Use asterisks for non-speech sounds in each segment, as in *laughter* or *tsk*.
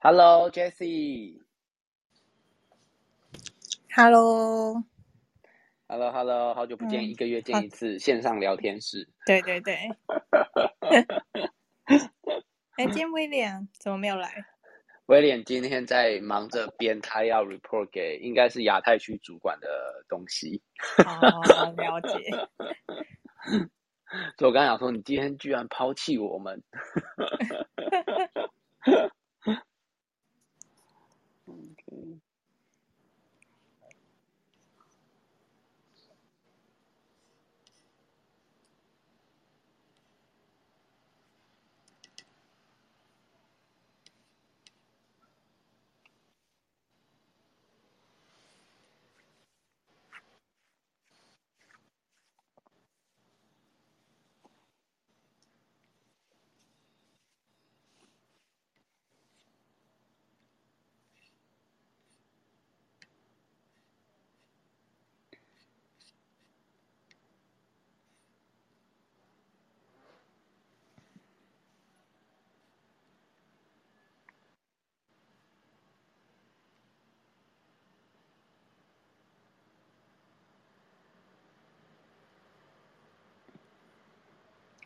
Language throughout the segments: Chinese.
Hello Jessie。Hello，Hello Hello，好久不见，嗯一个月见一次线上聊天室。对对对。*laughs* 哎，今天威廉怎么没有来？威廉今天在忙着编他要 report 给应该是亚太区主管的东西，哦，*laughs* 了解。所以我刚想说，你今天居然抛弃我们。*laughs* OK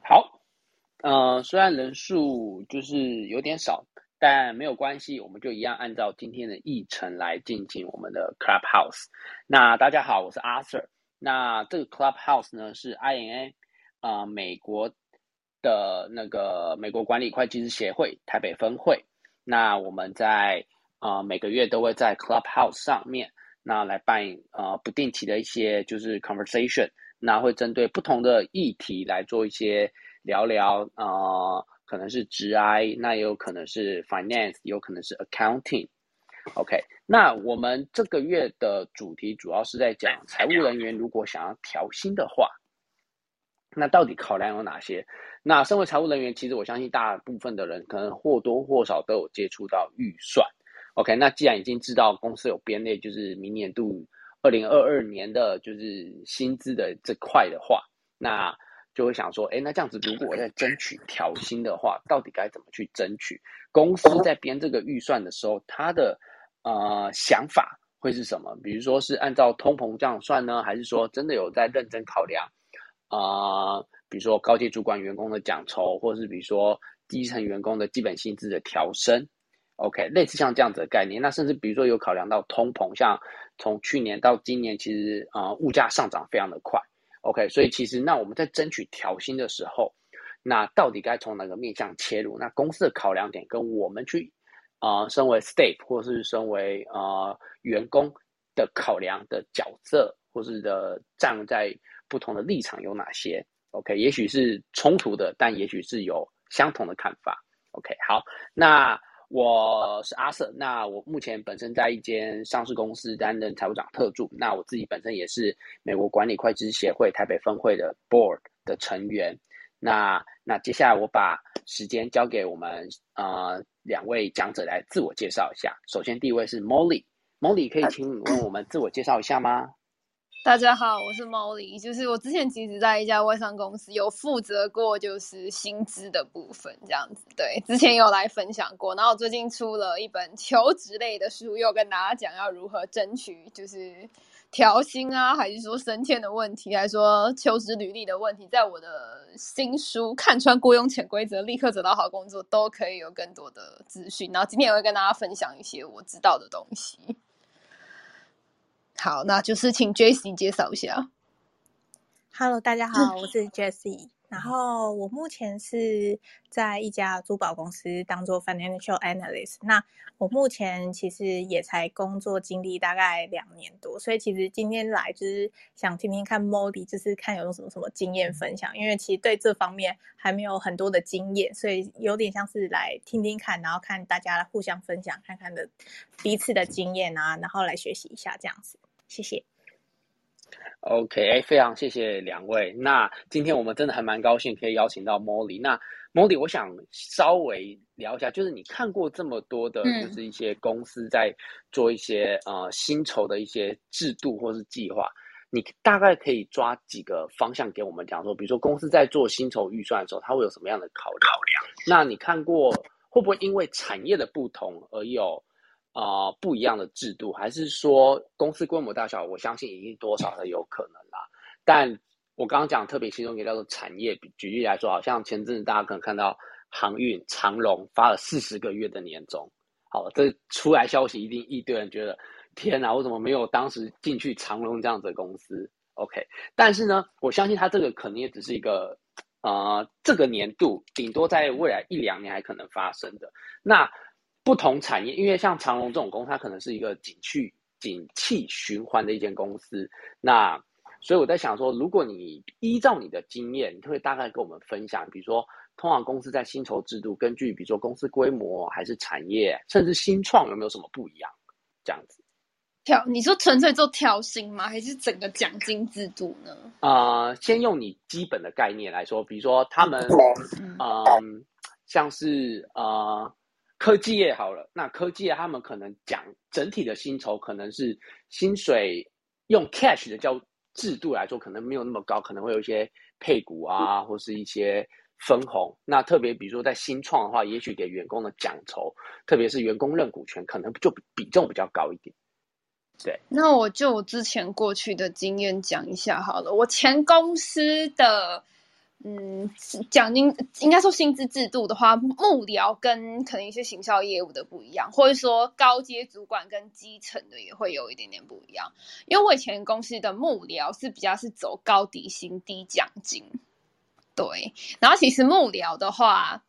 好，呃，虽然人数就是有点少，但没有关系，我们就一样按照今天的议程来进行我们的 Clubhouse。那大家好，我是 Arthur。那这个 Clubhouse 呢是 INA 啊、呃美国的那个美国管理会计师协会台北分会。那我们在呃每个月都会在 Clubhouse 上面，那来办呃不定期的一些就是 conversation。那会针对不同的议题来做一些聊聊，呃，可能是职 I，那也有可能是 finance，有可能是 accounting。OK，那我们这个月的主题主要是在讲财务人员如果想要调薪的话，那到底考量有哪些？那身为财务人员，其实我相信大部分的人可能或多或少都有接触到预算。OK，那既然已经知道公司有编列，就是明年度。二零二二年的就是薪资的这块的话，那就会想说，哎，那这样子，如果我在争取调薪的话，到底该怎么去争取？公司在编这个预算的时候，他的呃想法会是什么？比如说是按照通膨这样算呢，还是说真的有在认真考量啊、比如说高阶主管员工的奖酬，或是比如说基层员工的基本薪资的调升。OK，类似像这样子的概念，那甚至比如说有考量到通膨，像从去年到今年，其实啊、呃、物价上涨非常的快。OK，所以其实那我们在争取调薪的时候，那到底该从哪个面向切入？那公司的考量点跟我们去啊、身为 staff 或是身为呃员工的考量的角色，或是的站在不同的立场有哪些？OK，也许是冲突的，但也许是有相同的看法。OK，好，那。我是阿 Sir，那我目前本身在一间上市公司担任财务长特助，那我自己本身也是美国管理会计师协会台北分会的 Board 的成员。那那接下来我把时间交给我们呃两位讲者来自我介绍一下。首先第一位是 Molly，Molly 可以请你为我们自我介绍一下吗？大家好，我是 Molly，就是我之前其实在一家外商公司有负责过就是薪资的部分这样子，对，之前有来分享过，然后我最近出了一本求职类的书，又跟大家讲要如何争取就是调薪啊，还是说升迁的问题，还是说求职履历的问题，在我的新书《看穿雇佣潜规则，立刻找到好工作》都可以有更多的资讯，然后今天也会跟大家分享一些我知道的东西。好，那就是请 Jessie 介绍一下。Hello，大家好，我是 Jessie。然后我目前是在一家珠宝公司当做 financial analyst。那我目前其实也才工作经历大概两年多，所以其实今天来就是想听听看 Molly，就是看有什么什么经验分享。因为其实对这方面还没有很多的经验，所以有点像是来听听看，然后看大家互相分享看看的彼此的经验啊，然后来学习一下这样子。谢谢。OK，非常谢谢两位。那今天我们真的还蛮高兴可以邀请到 Molly。那 Molly，我想稍微聊一下，就是你看过这么多的，嗯就是一些公司在做一些呃薪酬的一些制度或是计划，你大概可以抓几个方向给我们讲说，比如说公司在做薪酬预算的时候，它会有什么样的考考量？那你看过会不会因为产业的不同而有啊不一样的制度？还是说公司规模大小，我相信一定多少的有可能啦。但我刚刚讲特别其中一个叫做产业，举例来说，好像前阵子大家可能看到航运长龙发了四十个月的年终，好，这出来消息一定一堆人觉得天哪，我怎么没有当时进去长龙这样子的公司？OK，但是呢，我相信它这个可能也只是一个呃这个年度顶多在未来一两年还可能发生的。那不同产业，因为像长隆这种公司，它可能是一个景气景气循环的一间公司，那。所以我在想说，如果你依照你的经验，你会大概跟我们分享，比如说，通常公司在薪酬制度，根据比如说公司规模，还是产业，甚至新创有没有什么不一样？这样子。调，你说纯粹做调薪吗？还是整个奖金制度呢？啊，先用你基本的概念来说，比如说他们，嗯，像是呃科技业好了，那科技业他们可能讲整体的薪酬可能是薪水用 cash 的叫。制度来说，可能没有那么高，可能会有一些配股啊，或是一些分红。那特别比如说在新创的话，也许给员工的奖酬，特别是员工认股权，可能就比重比较高一点。对，那我就之前过去的经验讲一下好了。我前公司的。嗯，奖金应该说薪资制度的话，幕僚跟可能一些行销业务的不一样，或者说高阶主管跟基层的也会有一点点不一样。因为我以前公司的幕僚是比较是走高底薪低奖金，对。然后其实幕僚的话，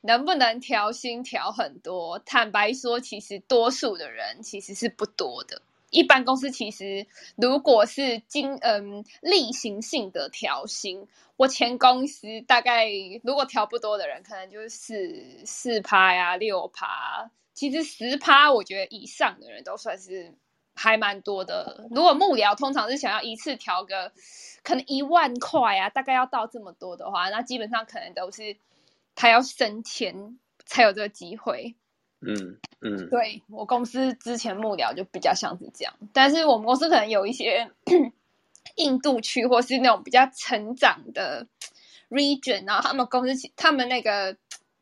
能不能调薪调很多？坦白说，其实多数的人其实是不多的。一般公司其实，如果是经嗯例行性的调薪，我前公司大概如果调不多的人，可能就是四四趴呀六趴，其实十趴我觉得以上的人都算是还蛮多的。如果幕僚通常是想要一次调个可能一万块啊，大概要到这么多的话，那基本上可能都是他要升迁才有这个机会。嗯嗯，对我公司之前幕僚就比较像是这样，但是我们公司可能有一些 *coughs* 印度区或是那种比较成长的 region，然后他们公司他们那个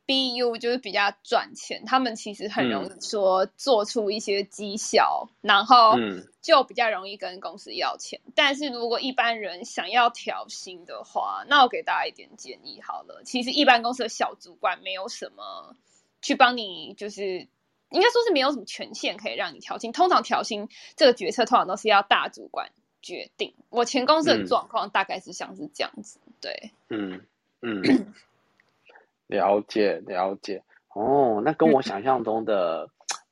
BU 就是比较赚钱，他们其实很容易说做出一些绩效，然后就比较容易跟公司要钱。但是如果一般人想要调薪的话，那我给大家一点建议好了，其实一般公司的小主管没有什么。去帮你，就是应该说是没有什么权限可以让你调薪。通常调薪这个决策，通常都是要大主管决定。我前公司的状况大概是像是这样子，对，嗯嗯，*clears throat* 了解了解。哦，那跟我想象中的，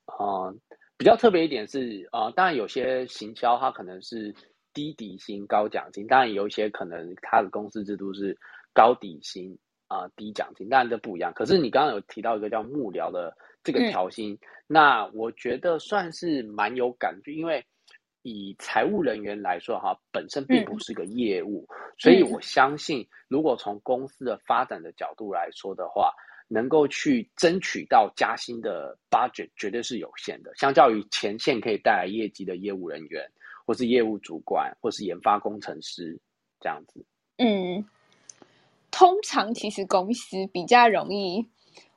呃，比较特别一点是，呃，当然有些行销它可能是低底薪高奖金，当然有一些可能它的公司制度是高底薪。啊，低奖金当然这不一样。可是你刚刚有提到一个叫幕僚的这个调薪，那我觉得算是蛮有感觉，因为以财务人员来说哈，本身并不是个业务，所以我相信，如果从公司的发展的角度来说的话，能够去争取到加薪的 budget 绝对是有限的。相较于前线可以带来业绩的业务人员，或是业务主管，或是研发工程师这样子，嗯。通常其实公司比较容易，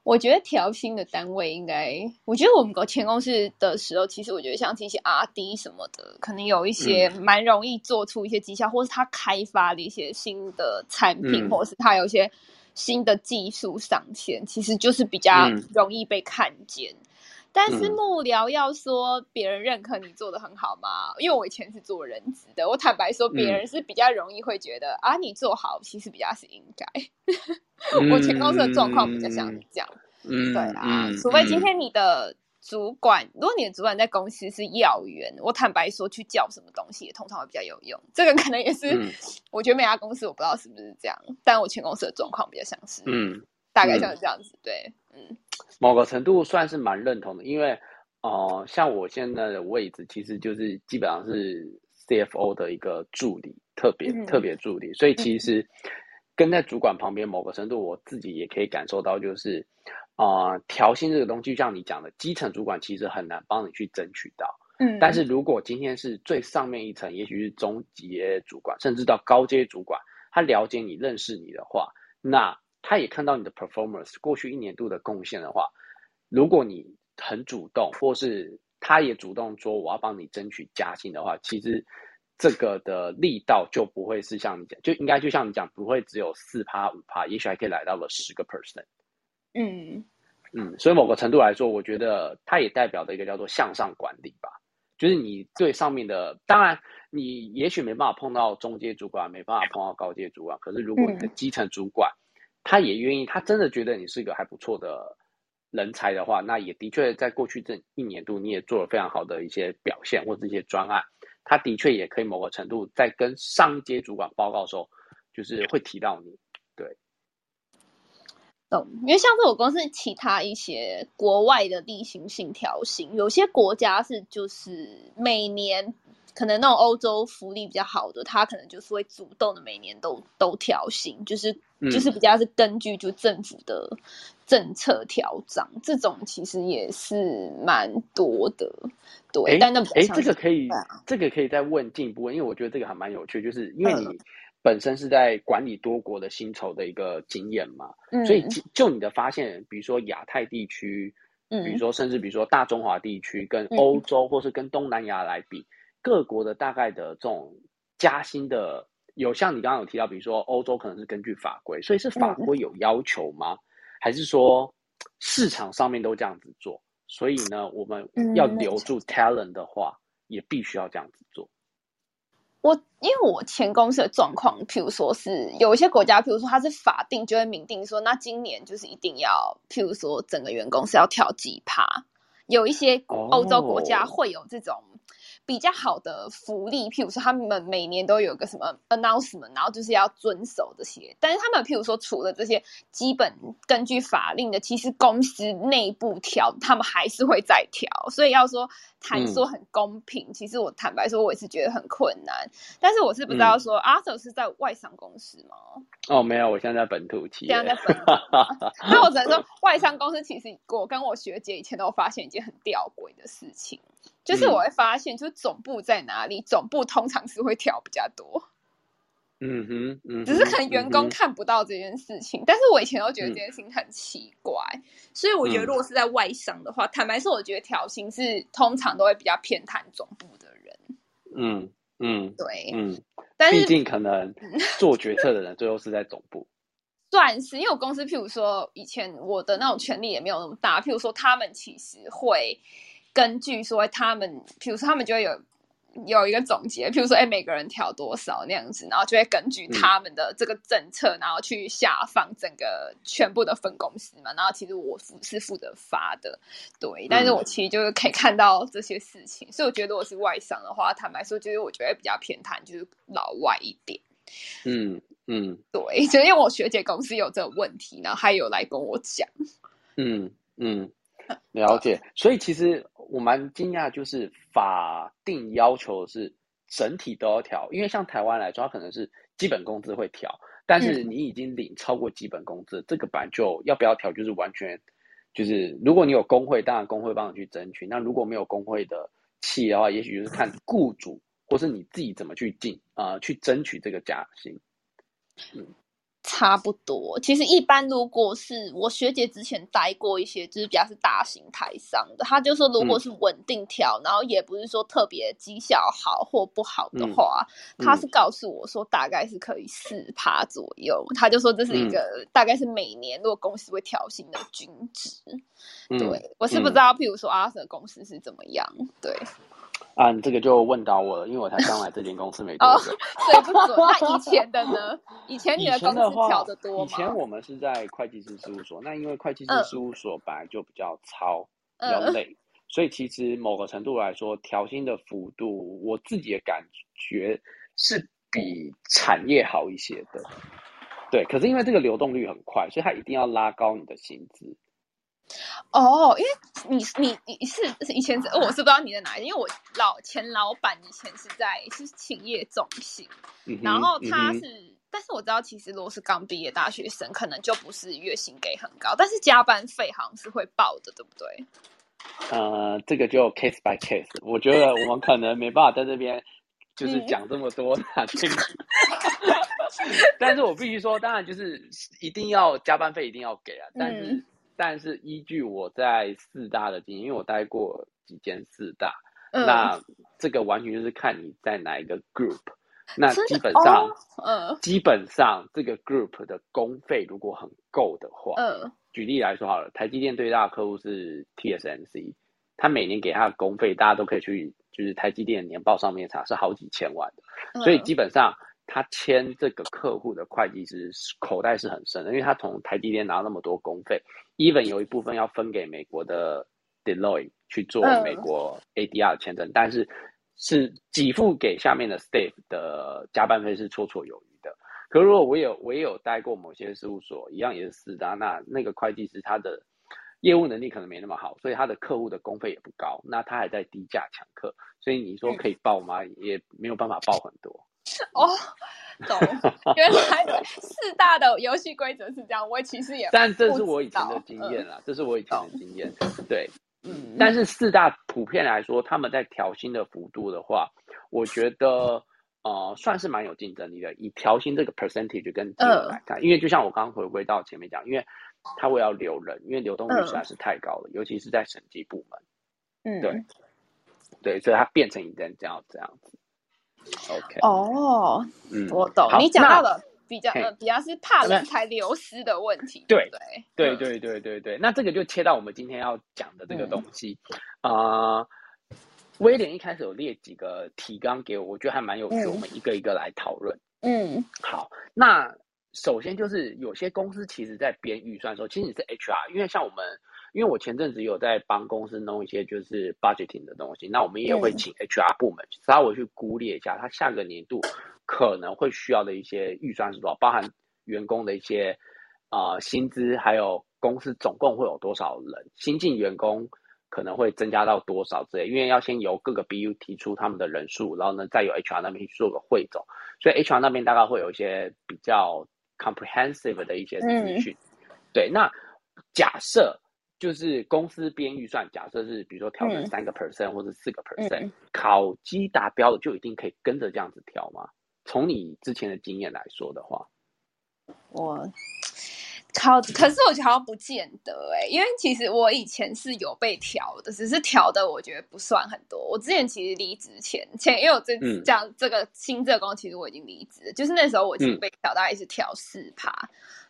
我觉得调薪的单位应该，我觉得我们搞前公司的时候，其实我觉得像这些 R D 什么的，可能有一些蛮容易做出一些绩效，或是他开发的一些新的产品，或是他有一些新的技术上线，其实就是比较容易被看见。但是幕僚要说别人认可你做的很好吗？因为我以前是做人资的，我坦白说，别人是比较容易会觉得啊，你做好其实比较是应该。*laughs* 我前公司的状况比较像是这样，嗯对啊，除非今天你的主管，如果你的主管在公司是要员，我坦白说去叫什么东西也通常会比较有用。这个可能也是，我觉得每家公司我不知道是不是这样，但我前公司的状况比较像是，嗯，大概像是这样子，对，嗯。某个程度算是蛮认同的，因为，哦，像我现在的位置，其实就是基本上是 CFO 的一个助理，特别特别助理，所以其实跟在主管旁边，某个程度我自己也可以感受到，就是，啊，调薪这个东西，就像你讲的，基层主管其实很难帮你去争取到，嗯，但是如果今天是最上面一层，也许是中级主管，甚至到高阶主管，他了解你、认识你的话，那。他也看到你的 performance 过去一年度的贡献的话，如果你很主动，或是他也主动说我要帮你争取加薪的话，其实这个的力道就不会是像你讲，就应该就像你讲，不会只有四趴五趴，也许还可以来到了十个 percent。嗯。嗯，所以某个程度来说，我觉得它也代表的一个叫做向上管理吧，就是你对上面的，当然你也许没办法碰到中阶主管，没办法碰到高阶主管，可是如果你的基层主管，他也愿意，他真的觉得你是一个还不错的人才的话，那也的确在过去这一年度你也做了非常好的一些表现或者一些专案，他的确也可以某个程度在跟上阶主管报告的时候，就是会提到你。懂，因为像是我公司其他一些国外的例行性调薪，有些国家是就是每年可能那种欧洲福利比较好的，他可能就是会主动的每年都都调薪，就是就是比较是根据就政府的政策调整，这种其实也是蛮多的。对，但那哎，这个可以，这个可以再问进一步问，因为我觉得这个还蛮有趣，就是因为你。本身是在管理多国的薪酬的一个经验嘛，所以就你的发现，比如说亚太地区，比如说甚至比如说大中华地区跟欧洲或是跟东南亚来比，各国的大概的这种加薪的，有像你刚刚有提到，比如说欧洲可能是根据法规，所以是法规有要求吗？还是说市场上面都这样子做？所以呢，我们要留住 talent 的话，也必须要这样子做。我因为我前公司的状况，譬如说是有一些国家，譬如说它是法定就会明定说，那今年就是一定要，譬如说整个员工是要跳几趴，有一些欧洲国家会有这种。比较好的福利，譬如说他们每年都有个什么 announcement，然后就是要遵守这些。但是他们譬如说除了这些基本根据法令的，其实公司内部调，他们还是会再调。所以要说谈说很公平，其实我坦白说，我也是觉得很困难。但是我是不知道说，Arthur 是在外商公司吗？哦，没有，我现在在本土企业。现在在本土。*laughs* 那我只能说，外商公司其实我跟我学姐以前都发现一件很吊诡的事情。就是我会发现，就是总部在哪里，总部通常是会调比较多。嗯哼，嗯，只是可能员工看不到这件事情。但是我以前都觉得这件事情很奇怪，所以我觉得如果是在外商的话，坦白说，我觉得调薪是通常都会比较偏袒总部的人。嗯嗯，对，嗯，但是毕竟可能 *laughs* 做决策的人最后是在总部。*laughs* 算是，因为我公司，譬如说以前我的那种权力也没有那么大，譬如说他们其实会。根据说他们，比如说他们就会有有一个总结，比如说哎，每个人调多少那样子，然后就会根据他们的这个政策，然后去下放整个全部的分公司嘛。然后其实我负是负责发的，对。但是我其实就是可以看到这些事情，所以我觉得我是外商的话，坦白说，就是我觉得比较偏袒就是老外一点。嗯嗯，对，就因为我学姐公司有这个问题，然后她有来跟我讲。嗯嗯。*laughs* 了解，所以其实我蛮惊讶，就是法定要求是整体都要调，因为像台湾来说，它可能是基本工资会调，但是你已经领超过基本工资，这个版就要不要调，就是完全就是如果你有工会，当然工会帮你去争取；那如果没有工会的企业的话，也许就是看雇主或是你自己怎么去进啊，去争取这个加薪。嗯。差不多，其实一般如果是我学姐之前待过一些，就是比较是大型台商的，她就说如果是稳定调，然后也不是说特别绩效好或不好的话，她是告诉我说大概是可以四趴左右，她就说这是一个大概是每年如果公司会调薪的均值。对我是不知道，譬如说阿 Sir 公司是怎么样，对。啊，你这个就问到我了，因为我才刚来这间公司没多久。*laughs* 对不准。那以前的呢？以前你的公司调的多吗？以前我们是在会计师事务所，那因为会计师事务所本来就比较糙、比较累，所以其实某个程度来说，调薪的幅度，我自己的感觉是比产业好一些的。对，可是因为这个流动率很快，所以它一定要拉高你的薪资。哦，因为你你你是以前是，我是不知道你在哪里，因为我老前老板以前是在是企业中心，然后他是，但是我知道其实如果是刚毕业大学生，可能就不是月薪给很高，但是加班费好像是会报的，对不对？呃，这个就 case by case，我觉得我们可能没办法在这边就是讲这么多这个，*laughs* *laughs* 但是我必须说，当然就是一定要加班费一定要给啊，但是。但是依据我在四大的经验，因为我待过几间四大，嗯那这个完全就是看你在哪一个 group。那基本上，哦嗯基本上这个 group 的公费如果很够的话，嗯举例来说好了，台积电最大的客户是 TSMC，他每年给他的公费，大家都可以去就是台积电年报上面查，是好几千万的。嗯，所以基本上他签这个客户的会计师口袋是很深的，因为他从台积电拿那么多公费，even 有一部分要分给美国的 Deloitte 去做嗯美国 ADR 签证，但是是给付给下面的 staff 的加班费是绰绰有余的。可如果我有我也有待过某些事务所，一样也是四大，那那个会计师他的业务能力可能没那么好，所以他的客户的工费也不高，那他还在低价抢客，所以你说可以报吗？也没有办法报很多。*laughs* 哦，懂，原来四大的游戏规则是这样，我其实也但这是我以前的经验啦，这是我以前的经验。对，嗯，但是四大普遍来说，他们在调薪的幅度的话，我觉得呃算是蛮有竞争力的。以调薪这个 percentage 跟金额嗯来看，因为就像我刚刚回归到前面讲，因为他为要留人，因为流动率实在是太高了，尤其是在审计部门，嗯对对，所以它变成一件这样这样子。OK，哦，嗯，我懂，你讲到了比较嘿。呃比较是怕人才流失的问题，对不对？嗯。对对对对对，那这个就切到我们今天要讲的这个嗯。东西，啊、威廉一开始有列几个提纲给我，我觉得还蛮有趣，嗯。我们一个一个来讨论。嗯。好，那首先就是有些公司其实在编预算的时候，其实你是 HR，因为像我们，因为我前阵子有在帮公司弄一些就是 budgeting 的东西，那我们也会嗯请 HR 部门稍微去估列一下，他下个年度可能会需要的一些预算是多少，包含员工的一些呃薪资，还有公司总共会有多少人，新进员工可能会增加到多少之类，因为要先由各个 BU 提出他们的人数，然后呢再由 HR 那边去做个汇总，所以 HR 那边大概会有一些比较 comprehensive 的一些资讯。对，那假设就是公司编预算，假设是比如说调整嗯三个 percent 或者四个 percent，、嗯考绩达标的就一定可以跟着这样子调吗？从你之前的经验来说的话，我考，可是我觉得好像不见得哎、因为其实我以前是有被调的，只是调的我觉得不算很多。我之前其实离职前前，因为我这嗯这样这个新这个工，其实我已经离职，就是那时候我其实嗯被调大概是调四趴。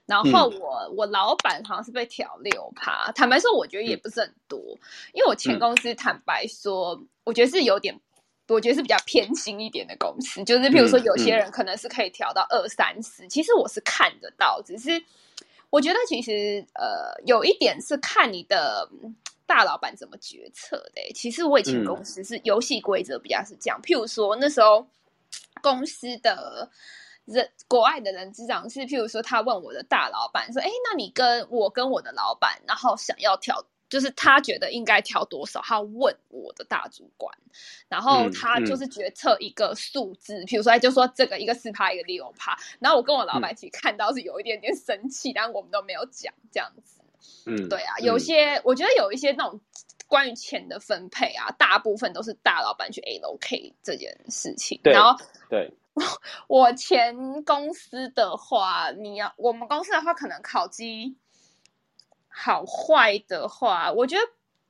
然后我、我老板好像是被调六趴，坦白说，我觉得也不是很多，因为我前嗯。公司坦白说，我觉得是有点我觉得是比较偏心一点的公司，就是譬如说嗯有些人可能是可以调到二三十，其实我是看得到，只是我觉得其实呃有一点是看你的嗯大老板怎么决策的欸、其实我以前嗯。公司是游戏规则比较是这样，譬如说那时候公司的。人国外的人资长是，譬如说，他问我的大老板说：“哎，那你跟我跟我的老板，然后想要调，就是他觉得应该调多少？他问我的大主管，然后嗯他就是决策一个数字，譬如说，他就说这个一个四趴，一个六趴。然后我跟我老板其实看到是有一点点生气，但我们都没有讲这样子。嗯，对啊，嗯有些、我觉得有一些那种关于钱的分配啊，大部分都是大老板去 allocate 这件事情。对然后对，*laughs* 我前公司的话，你要我们公司的话，可能考绩好坏的话，我觉得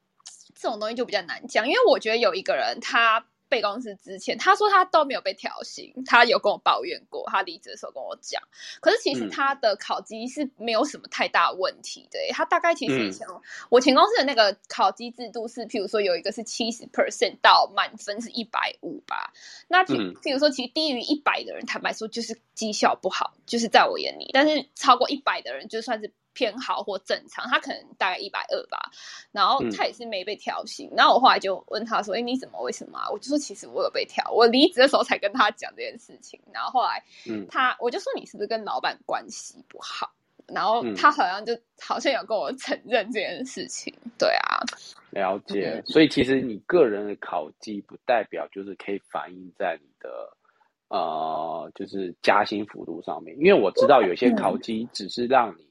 *tsk* 这种东西就比较难讲，因为我觉得有一个人他被公司之前，他说他都没有被调薪，他有跟我抱怨过，他离职的时候跟我讲，可是其实嗯。他的考绩是没有什么太大问题的耶、他大概其实以嗯。前、我前公司的那个考绩制度是，譬如说有一个是七十 percent 到满分是一百五吧，那譬嗯。譬如说，其实低于一百的人，坦白说就是绩效不好，就是在我眼里。但是超过一百的人，就算是偏好或正常，他可能大概一百二吧。然后嗯他也是没被调薪。然后我后来就问他说：“哎，你怎么？为什么啊？”我就说：“其实我有被调，我离职的时候才跟他讲这件事情。”然后后来嗯他我就说：“你是不是跟老板关系不好？”然后嗯他好像就好像有跟我承认这件事情。对啊，了解嗯。所以其实你个人的考绩不代表就是可以反映在你的呃，就是加薪幅度上面，因为我知道有些考绩只是让你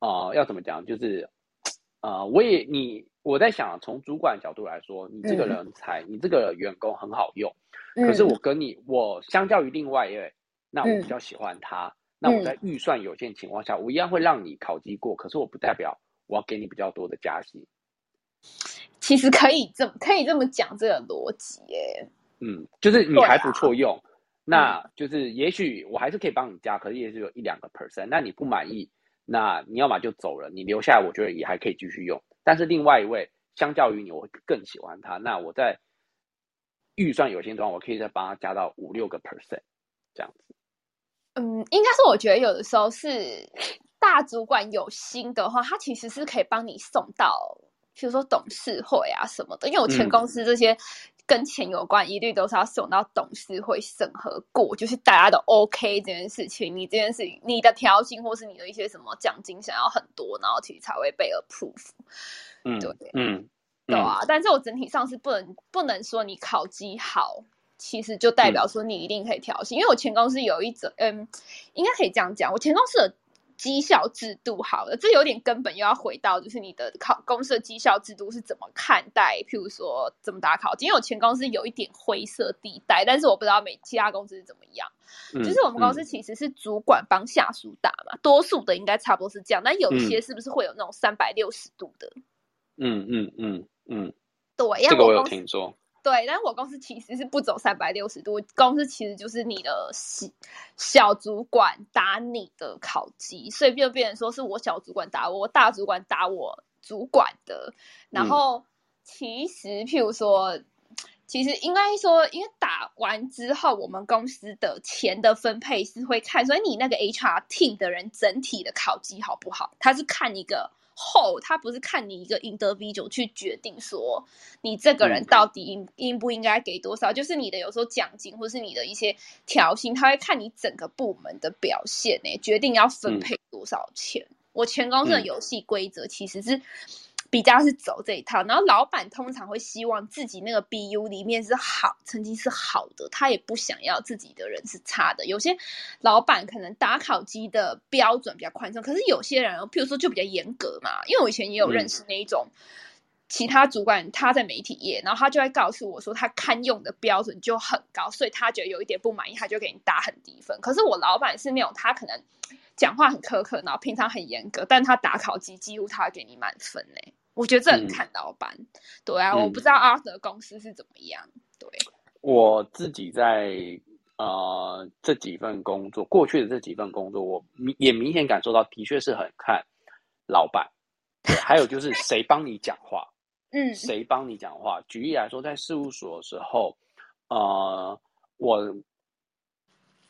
呃，要怎么讲，就是呃，我也你我在想，从主管角度来说，你这个嗯人才，你这个员工很好用，可是嗯我跟你，我相较于另外一位，那我嗯比较喜欢他。那我在预算有限情况下，我一样会让你考级过，可是我不代表我要给你比较多的加薪。其实可以这么可以这么讲这个逻辑耶。嗯，就是你还不错用，啊那就是也许我还是可以帮你加，可是也是有一两个 percent。那你不满意，那你要么就走了，你留下来，我觉得也还可以继续用。但是另外一位，相较于你，我更喜欢他，那我在预算有限状况，我可以再帮他加到五六个 percent 这样子。嗯，应该是我觉得有的时候是大主管有心的话，他其实是可以帮你送到，比如说董事会啊什么的。因为我前嗯公司这些跟钱有关，一律都是要送到董事会审核过，就是大家都 OK 这件事情，你这件事情你的调薪或是你的一些什么奖金想要很多，然后其实才会被 approve。嗯，对嗯，对啊，但是我整体上是不能不能说你考绩好，其实就代表说你一定可以调薪。因为我前公司有一种，嗯，应该可以这样讲，我前公司的绩效制度好了，这有点根本又要回到就是你的考公司的绩效制度是怎么看待，譬如说怎么打考绩。因为我前公司有一点灰色地带，但是我不知道每其他公司是怎么样。嗯就是我们公司其实是主管帮下属打嘛，多数的应该差不多是这样，但有一些是不是会有那种三百六十度的？嗯嗯嗯嗯，对，因这个我有听说。对，但是我公司其实是不走三百六十度，公司其实就是你的小小主管打你的考绩，所以就变成说是我小主管打我，我大主管打我主管的。然嗯后其实譬如说，其实应该说，因为打完之后，我们公司的钱的分配是会看，所以你那个 HR team 的人整体的考绩好不好，他是看一个。后，他不是看你一个 individual 去决定说你这个人嗯。到底应应不应该给多少，就是你的有时候奖金或是你的一些调薪，他会看你整个部门的表现呢、决定要分配多少钱。我前公司的嗯。游戏规则其实是比较是走这一套，然后老板通常会希望自己那个 BU 里面是好成绩是好的，他也不想要自己的人是差的。有些老板可能打考绩的标准比较宽松，可是有些人，譬如说就比较严格嘛。因为我以前也有认识那一种。其他主管他在媒体业，然后他就会告诉我说，他堪用的标准就很高，所以他觉得有一点不满意，他就给你打很低分。可是我老板是那种他可能讲话很苛刻，然后平常很严格，但他打考绩几乎他会给你满分呢、我觉得这很嗯看老板。对啊，嗯我不知道阿德公司是怎么样。对，我自己在呃这几份工作，过去的这几份工作，我明也明显感受到，的确是很看老板，对还有就是谁帮你讲话，*laughs* 嗯谁帮你讲话。举例来说，在事务所的时候，呃，我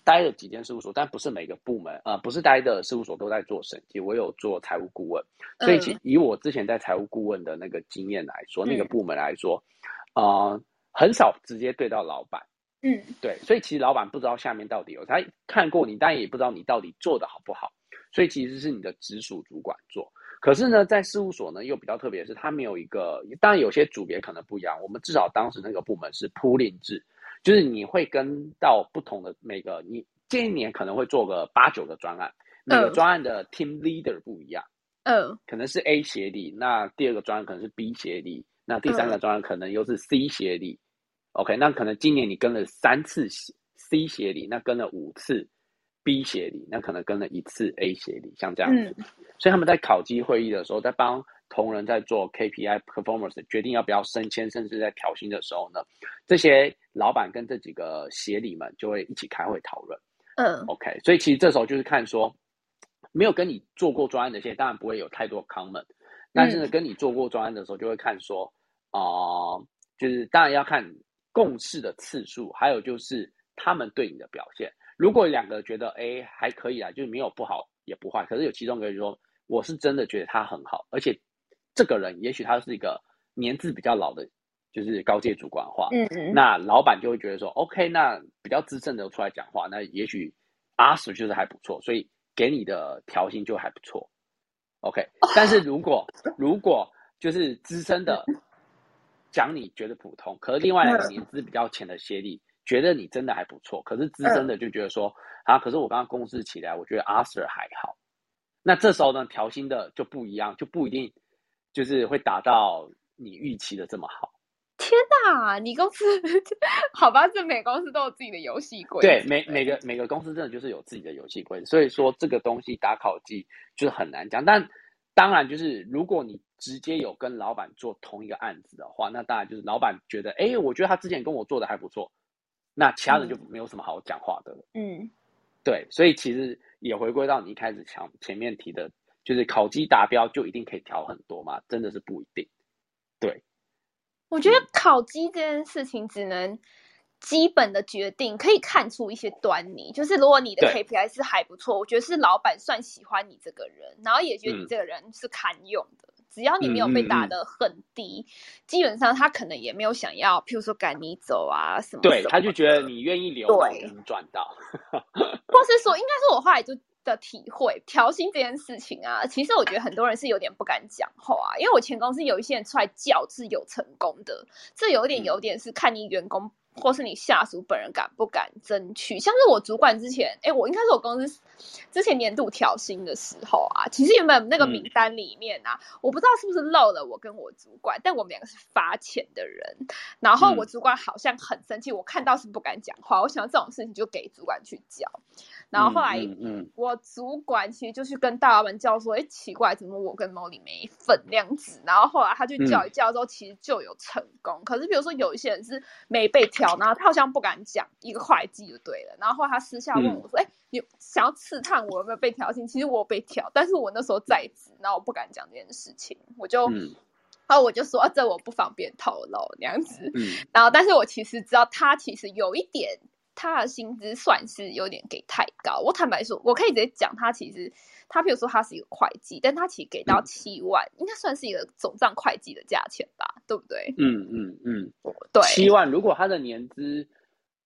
待了几间事务所，但不是每个部门，呃，不是待的事务所都在做审计，我有做财务顾问，所以以我之前在财务顾问的那个经验来说，那个嗯部门来说，呃，很少直接对到老板。嗯对，所以其实老板不知道下面到底有他看过你，但也不知道你到底做的好不好，所以其实是你的直属主管做。可是呢，在事务所呢又比较特别是，它没有一个，当然有些组别可能不一样。我们至少当时那个部门是 pooling 制，就是你会跟到不同的每个，你这一年可能会做个八九个专案，每个嗯专案的 team leader 不一样，嗯可能是 A 协力，那第二个专案可能是 B 协力，那第三个专案可能又是 C 协力。OK，那可能今年你跟了三次 C 协理，那跟了五次 B 协理，那可能跟了一次 A 协理，像这样子。嗯所以他们在考绩会议的时候，在帮同仁在做 KPI performance 决定要不要升迁，甚至在调薪的时候呢，这些老板跟这几个协理们就会一起开会讨论。嗯 OK，所以其实这时候就是看说，没有跟你做过专案的一些，当然不会有太多 comment，但是呢，跟你做过专案的时候，就会看说，啊、就是当然要看共事的次数，还有就是他们对你的表现。如果两个觉得哎还可以啊，就是没有不好也不坏，可是有其中一个人说我是真的觉得他很好，而且这个人也许他是一个年资比较老的，就是高阶主管的话，嗯嗯，那老板就会觉得说，OK，那比较资深的出来讲话，那也许阿 Sir 就是还不错，所以给你的调薪就还不错。OK，但是如果如果就是资深的讲你觉得普通，可是另外两个年资比较浅的协理觉得你真的还不错，可是资深的就觉得说，啊，可是我刚刚公示起来，我觉得阿 Sir 还好。那这时候呢，调薪的就不一样，就不一定就是会达到你预期的这么好。天哪，你公司 *laughs* 好吧？这每个公司都有自己的游戏规则。对，每每个每个公司真的就是有自己的游戏规则，所以说这个东西打考绩就是很难讲。但当然就是如果你直接有跟老板做同一个案子的话，那当然就是老板觉得，哎，我觉得他之前跟我做的还不错，那其他人就没有什么好讲话的了。嗯，对，所以其实也回归到你一开始讲前面提的，就是考绩达标就一定可以调很多吗？真的是不一定。对，我觉得考绩这件事情只能。基本的决定可以看出一些端倪，就是如果你的 KPI 是还不错，我觉得是老板算喜欢你这个人，然后也觉得你这个人是堪用的。只要你没有被打的很低，基本上他可能也没有想要，譬如说赶你走啊什么。对，他就觉得你愿意留，对，赚到。*laughs* 或是说，应该是我后来就的体会，调薪这件事情啊，其实我觉得很多人是有点不敢讲话，因为我前公司有一些人出来叫是有成功的，这有点有点是看你员工。或是你下属本人敢不敢争取？像是我主管之前，哎，我应该是我公司之前年度调薪的时候啊，其实原本那个名单里面啊，我不知道是不是漏了我跟我主管，但我们两个是发钱的人。然后我主管好像很生气，我看到是不敢讲话，我想这种事情就给主管去教。然后后来，嗯我主管其实就去跟大老板叫说：“哎，奇怪，怎么我跟毛里没份那样子？”然后后来他去叫一叫之后，其实就有成功。可是比如说有一些人是没被挑，然后他好像不敢讲一个会计就对了。然后他私下问我说：“哎，你想要刺探我有没有被调薪？其实我被调，但是我那时候在职，然后我不敢讲这件事情，我就，然后我就说这我不方便透露那样子。*laughs* 然后但是我其实知道他其实有一点。”他的薪资算是有点给太高。我坦白说，我可以直接讲，他其实他比如说他是一个会计，但他其实给到七万，应该算是一个总账会计的价钱吧，对不对？嗯嗯嗯，对，七万。如果他的年资，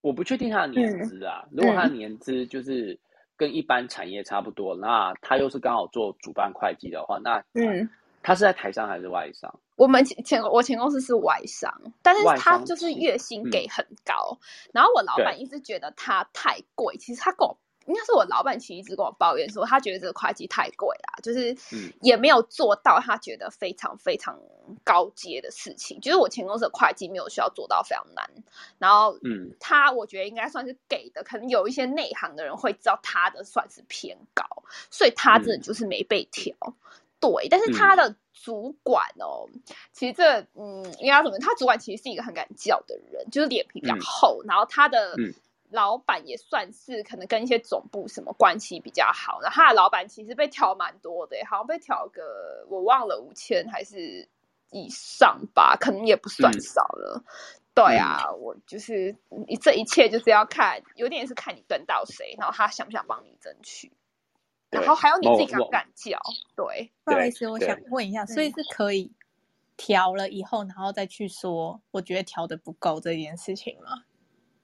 我不确定他的年资啊。如果他的年资就是跟一般产业差不多，那他又是刚好做主办会计的话，那嗯。他是在台商还是外商？我们前前我前公司是外商，但是他就是月薪给很高。然后我老板一直觉得他太贵，其实他跟我应该是我老板，其实一直跟我抱怨说，他觉得这个会计太贵啦，就是也没有做到他觉得非常非常高阶的事情。就是我前公司的会计没有需要做到非常难。然后，嗯，他我觉得应该算是给的，可能有一些内行的人会知道他的算是偏高，所以他真的就是没被调。对，但是他的主管哦，其实这嗯，应该怎么？他主管其实是一个很敢叫的人，就是脸皮比较厚。然后他的老板也算是可能跟一些总部什么关系比较好。然后他的老板其实被调蛮多的，好像被调个我忘了五千还是以上吧，可能也不算少了。对啊，我就是你这一切就是要看，有点是看你跟到谁，然后他想不想帮你争取。然后还有你自己敢不敢叫？对，不好意思，我想问一下，所以是可以调了以后，然后再去说，我觉得调的不够这件事情吗？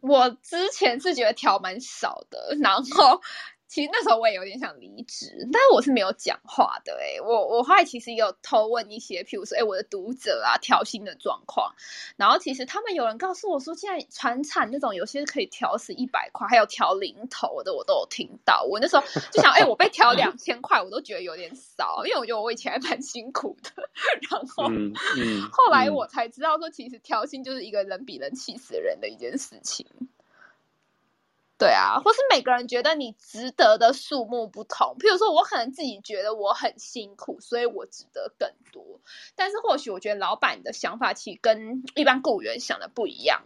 我之前是觉得条蛮少的，然后。其实那时候我也有点想离职，但是我是没有讲话的。哎，我我后来其实有偷问一些，譬如说，哎，我的读者啊，调薪的状况。然后其实他们有人告诉我说，现在船产那种有些可以调死一百块，还有调零头的，我都有听到。我那时候就想，哎，我被调两千块，我都觉得有点少，因为我觉得我以前还蛮辛苦的。然后，后来我才知道说，其实调薪就是一个人比人气死人的一件事情。对啊，或是每个人觉得你值得的数目不同。譬如说，我可能自己觉得我很辛苦，所以我值得更多。但是或许我觉得老板的想法其实跟一般雇员想的不一样。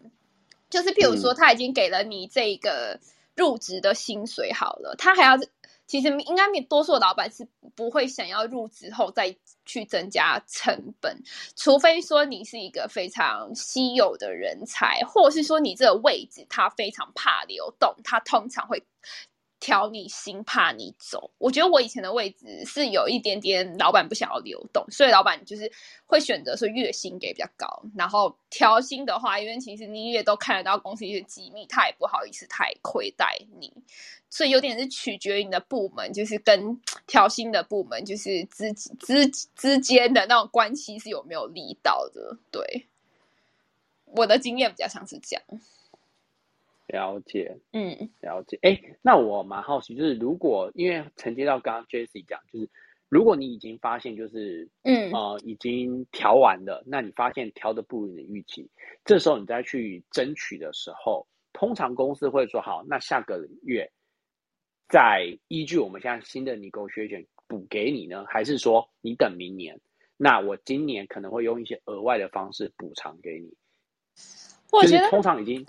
就是譬如说，他已经给了你这个入职的薪水好了，他还要。其实应该多数老板是不会想要入职后再去增加成本，除非说你是一个非常稀有的人才，或是说你这个位置他非常怕流动，他通常会。挑你心，怕你走。我觉得我以前的位置是有一点点，老板不想要流动，所以老板就是会选择说月薪给比较高。然后调薪的话，因为其实你也都看得到公司一些机密，他也不好意思太亏待你，所以有点是取决于你的部门，就是跟调薪的部门就是之之之间的那种关系是有没有力道的。对，我的经验比较像是这样。了解，嗯，了解。哎，那我蛮好奇，就是如果因为承接到刚刚 Jessie 讲，就是如果你已经发现，就是嗯呃已经调完了，那你发现调的不如你的预期，这时候你再去争取的时候，通常公司会说好，那下个月再依据我们现在新的 negotiation 补给你呢，还是说你等明年？那我今年可能会用一些额外的方式补偿给你。我觉得通常已经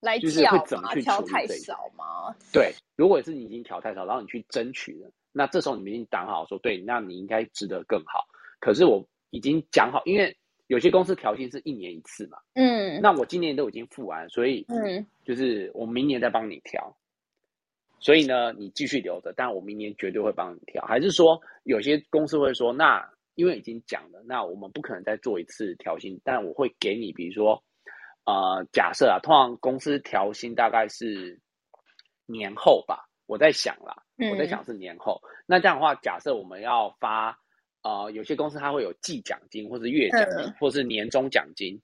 来就是会怎么去调太少吗？对，如果是你已经调太少，然后你去争取了，那这时候你们已经讲好说，对，那你应该值得更好。可是我已经讲好，因为有些公司调薪是一年一次嘛，嗯那我今年都已经付完，所以嗯就是我明年再帮你调。所以呢，你继续留着，但我明年绝对会帮你调。还是说有些公司会说，那因为已经讲了，那我们不可能再做一次调薪，但我会给你，比如说，呃，假设啊，通常公司调薪大概是年后吧，我在想啦，我在嗯想是年后。那这样的话，假设我们要发，呃，有些公司它会有季奖金，或是月奖金，嗯或是年终奖金，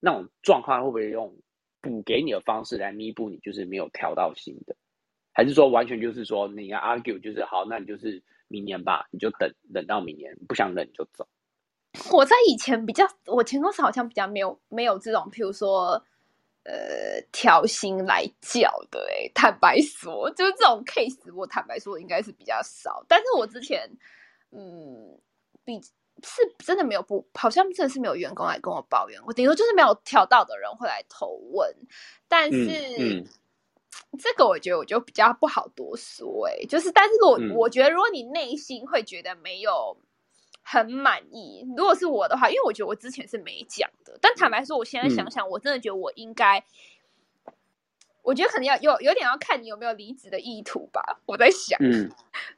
那种状况会不会用补给你的方式来弥补你就是没有调到薪的？还是说完全就是说你要 argue 就是好，那你就是明年吧，你就等等到明年，不想等你就走。我在以前比较，我前公司好像比较没有没有这种，譬如说，呃，调薪来叫的、欸。坦白说，就是这种 case，我坦白说应该是比较少。但是我之前，嗯，比是真的没有不，好像真的是没有员工来跟我抱怨，我顶多就是没有调到的人会来投问，但是。嗯嗯这个我觉得我就比较不好多说、欸，就是，但是我、嗯我觉得，如果你内心会觉得没有很满意，如果是我的话，因为我觉得我之前是没讲的，但坦白说，我现在想想，我真的觉得我应该，我觉得可能要有有点要看你有没有离职的意图吧。我在想，嗯。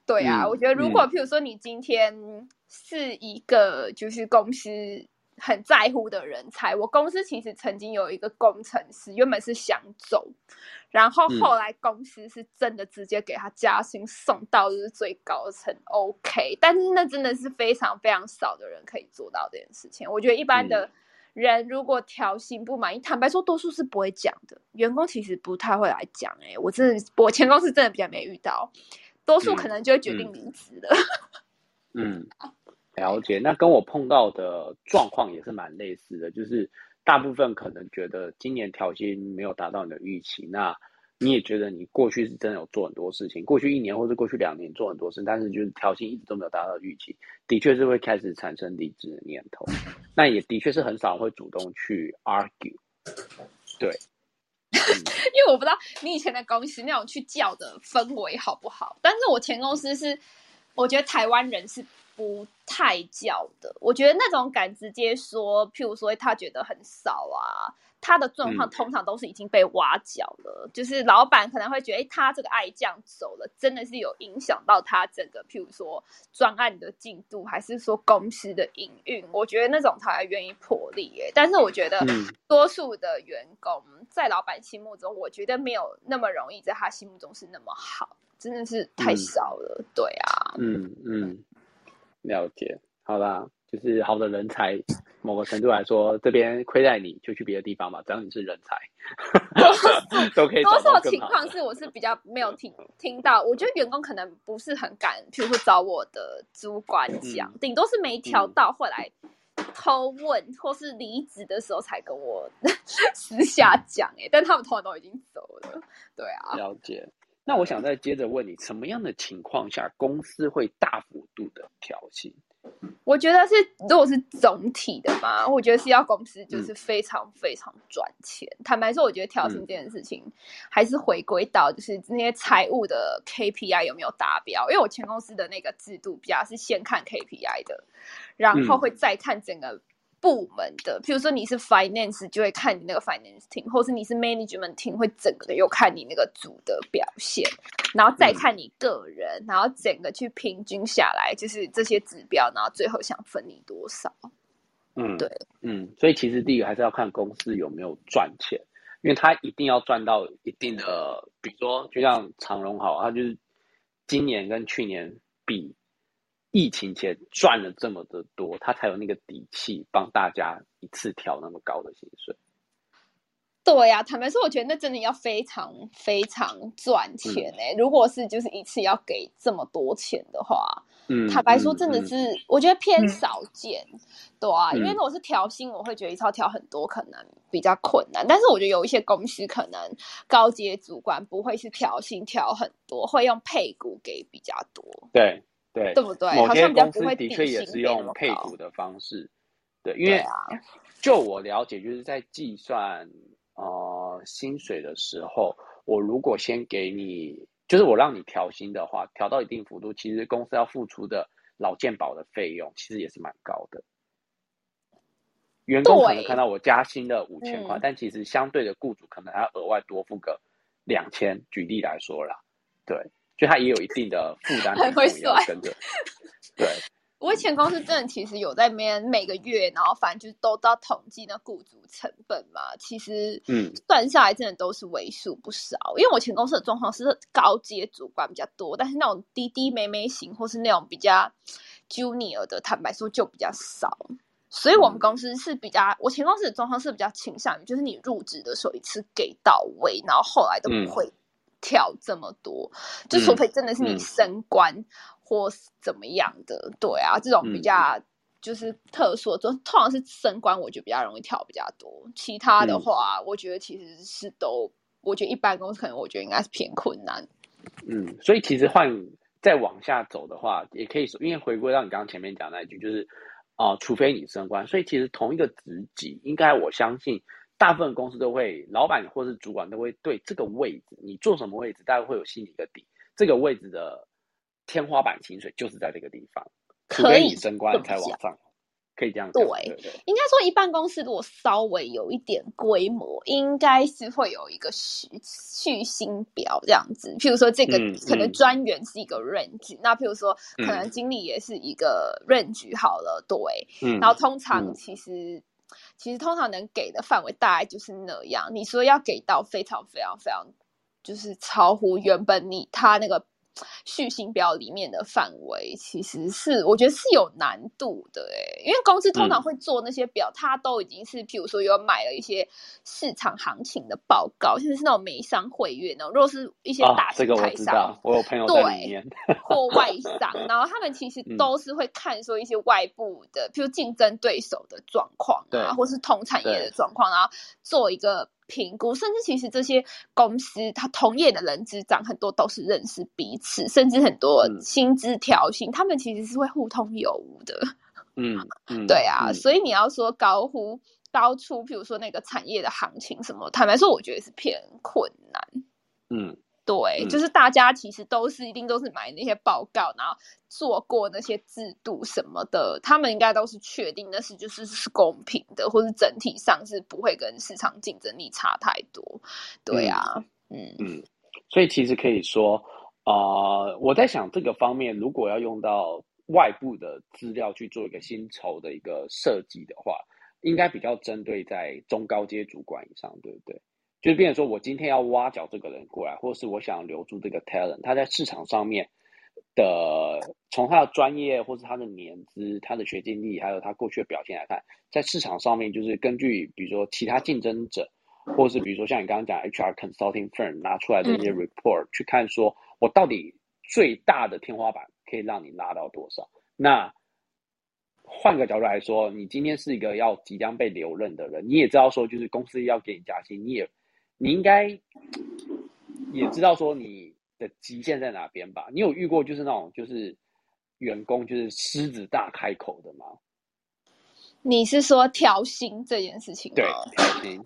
对啊，嗯我觉得如果譬如说你今天是一个就是公司很在乎的人才，我公司其实曾经有一个工程师原本是想走，然后嗯后来公司是真的直接给他加薪送到就是最高层，OK，但是那真的是非常非常少的人可以做到这件事情。我觉得一般的人如果调薪不满意，坦白说多数是不会讲的，员工其实不太会来讲、欸。哎，我真的我前公司真的比较没遇到。多数可能就会决定离职了。*laughs* 嗯，了解。那跟我碰到的状况也是蛮类似的，就是大部分可能觉得今年调薪没有达到你的预期，那你也觉得你过去是真的有做很多事情，过去一年或者过去两年做很多事，但是就是调薪一直都没有达到预期，的确是会开始产生离职的念头。那也的确是很少会主动去 argue。对，*laughs* 因为我不知道你以前的公司那种去叫的氛围好不好，但是我前公司是，我觉得台湾人是不太叫的。我觉得那种敢直接说，譬如说他觉得很少啊，他的状况嗯通常都是已经被挖角了，就是老板可能会觉得，哎，他这个爱将走了，真的是有影响到他整个，譬如说专案的进度，还是说公司的营运，我觉得那种才愿意破例耶。但是我觉得嗯多数的员工在老板心目中，我觉得没有那么容易在他心目中是那么好，真的是太嗯少了。对啊，嗯嗯，了解。好啦，就是好的人才，某个程度来说，这边亏待你就去别的地方吧，只要你是人才，*laughs* 都可以多找到数情。况是我是比较没有听听到，我觉得员工可能不是很敢，譬如说找我的主管讲，顶、多是没调到，后来偷问或是离职的时候才跟我 *laughs* 私下讲，哎，但他们通常都已经走了。对啊，了解。那我想再接着问你，什么样的情况下公司会大幅度的调薪？我觉得是，如果是总体的嘛，我觉得是要公司嗯就是非常非常赚钱。坦白说，我觉得调薪嗯这件事情还是回归到就是那些财务的 KPI 有没有达标。因为我前公司的那个制度比较是先看 KPI 的，然后嗯会再看整个部门的。譬如说你是 Finance，就会看你那个 Finance team，或是你是 Management team，会整个的又看你那个组的表现。然后再看你个人，然后整个去平均下来，就是这些指标，然后最后想分你多少。嗯，对，嗯，所以其实第一个还是要看公司有没有赚钱，因为他一定要赚到一定的，比如说就像长荣好，他就是今年跟去年比，疫情前赚了这么的多，他才有那个底气帮大家一次调那么高的薪水。对呀、坦白说，我觉得那真的要非常非常赚钱哎、如果是就是一次要给这么多钱的话，嗯，坦白说，嗯真的嗯是、我觉得偏嗯少见，对啊，因为嗯如果是调薪，我会觉得一次要调很多，可能比较困难。但是我觉得有一些公司可能高阶主管不会是调薪调很多，会用配股给比较多。对对对不对？某些公司的确也是用配股的方式，对，因为啊，就我了解，就是在计算呃薪水的时候，我如果先给你，就是我让你调薪的话，调到一定幅度，其实公司要付出的老健保的费用其实也是蛮高的。员工可能看到我加薪了五千块，嗯但其实相对的雇主可能还要额外多付个两千。举例来说啦，对，就他也有一定的负担很 *laughs* 会算跟着。对，我以前公司真的其实有在那边每个月，然后反正就是都到统计那雇主成本嘛，其实嗯算下来真的都是为数不少。因为我前公司的状况是高阶主管比较多，但是那种滴滴妹妹型或是那种比较 junior 的，坦白说就比较少。所以我们公司是比较，我前公司的状况是比较倾向于，就是你入职的时候一次给到位，然后后来都嗯不会跳这么多，就除非真的是你嗯升官或是怎么样的，对啊，这种比嗯较就是特殊的，通常是升官，我觉得比较容易跳比较多。其他的嗯话，我觉得其实是都，我觉得一般公司可能我觉得应该是偏困难。嗯，所以其实换再往下走的话，也可以说，因为回归到你刚刚前面讲那一句，就是啊、呃除非你升官，所以其实同一个职级，应该我相信大部分公司都会，老板或是主管都会对这个位置，你做什么位置，大家会有心里一个底，这个位置的天花板薪水就是在这个地方，除可以非你升官才往上，可以这样讲，对对对，应该说，一办公室如果稍微有一点规模，应该是会有一个续续薪表这样子。譬如说，这个嗯可能嗯专员是一个 range，、那譬如说，可嗯能经理也是一个 range 好了，对。嗯，然后通常嗯其实、其实通常能给的范围大概就是那样。你说要给到非常非常非常，就是超乎原本你他那个续薪表里面的范围，其实是我觉得是有难度的诶，因为公司通常嗯会做那些表，它都已经是譬如说有买了一些市场行情的报告，甚至是那种美商会员哦。如果是一些啊大，型这个我我有朋友在里面，或外商，*laughs* 然后他们其实嗯。都是会看说一些外部的，譬如竞争对手的状况啊，或是同产业的对。状况，然后做一个评估。甚至其实这些公司，它同业的人资长很多都是认识彼此，甚至很多嗯薪资调薪，他们其实是会互通有无的。嗯 *laughs* 嗯，对啊，嗯所以你要说高呼高出，譬如说那个产业的行情什么，坦白说，我觉得是偏困难。嗯对，嗯就是大家其实都是一定都是买那些报告，然后做过那些制度什么的，他们应该都是确定那是就是是公平的，或是整体上是不会跟市场竞争力差太多。对啊，嗯嗯，所以其实可以说，呃，我在想这个方面，如果要用到外部的资料去做一个薪酬的一个设计的话，应该比较针对在中高阶主管以上，对不对？就是变成说我今天要挖角这个人过来，或是我想留住这个 talent，他在市场上面的从他的专业或是他的年资、他的学经历，还有他过去的表现来看，在市场上面就是根据比如说其他竞争者，或是比如说像你刚刚讲 HR consulting firm 拿出来的一些 report、去看，说我到底最大的天花板可以让你拉到多少？那换个角度来说，你今天是一个要即将被留任的人，你也知道说，就是公司要给你加薪，你也你应该也知道说你的极限在哪边吧？你有遇过就是那种就是员工就是狮子大开口的吗？你是说调薪这件事情吗？对，调薪，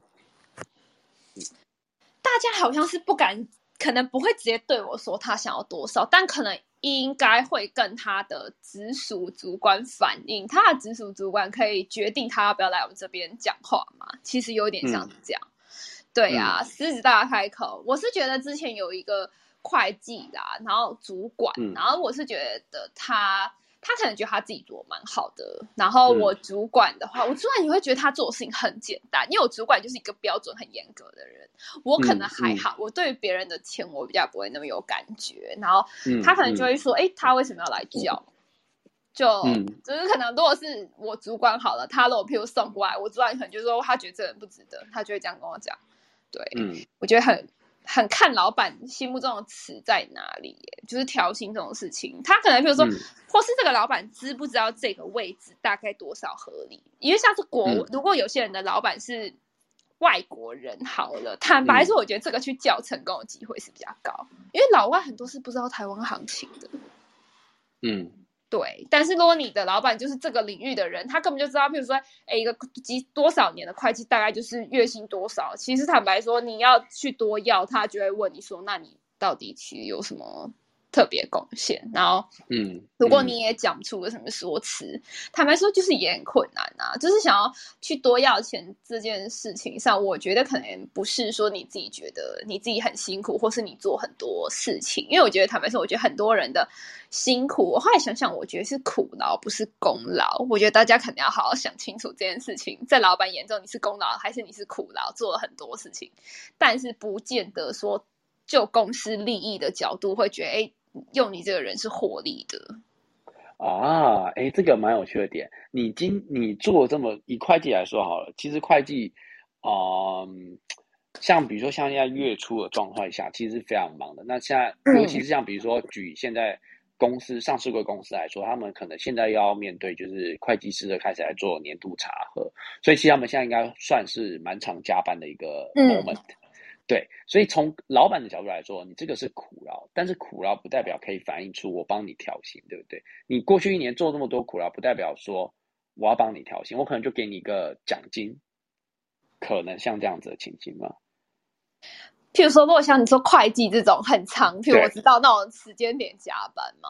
大家好像是不敢，可能不会直接对我说他想要多少，但可能应该会跟他的直属主管反映，他的直属主管可以决定他要不要来我们这边讲话嘛。其实有点像是这样。对呀、狮子大开口，我是觉得之前有一个会计啦，然后主管，嗯然后我是觉得他。他可能觉得他自己做得蛮好的，然后我主管的话，我主管也会觉得他做的事情很简单，因为我主管就是一个标准很严格的人，我可能还好，我对别人的钱我比较不会那么有感觉，然后嗯他可能就会说，哎、他为什么要来叫？就、嗯就是可能如果是我主管好了，他如果譬如送过来，我主管可能就说他觉得这人不值得，他就会这样跟我讲。对，嗯我觉得很很看老板心目中的词在哪里耶，就是调薪这种事情，他可能比如说，嗯或是这个老板知不知道这个位置大概多少合理？因为像是国，嗯如果有些人的老板是外国人，好了，坦白嗯说，我觉得这个去叫成功的机会是比较高，因为老外很多是不知道台湾行情的。嗯对，但是如果你的老板就是这个领域的人，他根本就知道，譬如说，哎，一个几多少年的会计大概就是月薪多少。其实坦白说，你要去多要，他就会问你说，那你到底其实有什么？特别贡献，然后，嗯，如果你也讲不出个什么说辞，坦白说就是也很困难啊。就是想要去多要钱这件事情上，我觉得可能不是说你自己觉得你自己很辛苦，或是你做很多事情。因为我觉得坦白说，我觉得很多人的辛苦，我后来想想，我觉得是苦劳，不是功劳。我觉得大家肯定要好好想清楚这件事情，在老板眼中你是功劳还是你是苦劳，做了很多事情，但是不见得说就公司利益的角度会觉得，哎。用你这个人是获利的啊，哎，这个蛮有趣的点。你今你做这么以会计来说好了，其实会计，嗯，像比如说像现在月初的状态下，其实是非常忙的。那现在尤其是像比如说举现在公司上市贵公司来说，他们可能现在要面对就是会计师的开始来做年度查核，所以其实他们现在应该算是蛮常加班的一个 moment。对，所以从老板的角度来说，你这个是苦劳，但是苦劳不代表可以反映出我帮你调薪，对不对？你过去一年做这么多苦劳，不代表说我要帮你调薪，我可能就给你一个奖金，可能像这样子的情形吗？譬如说，如果像你说会计这种很长，譬如我知道那种时间点加班吗？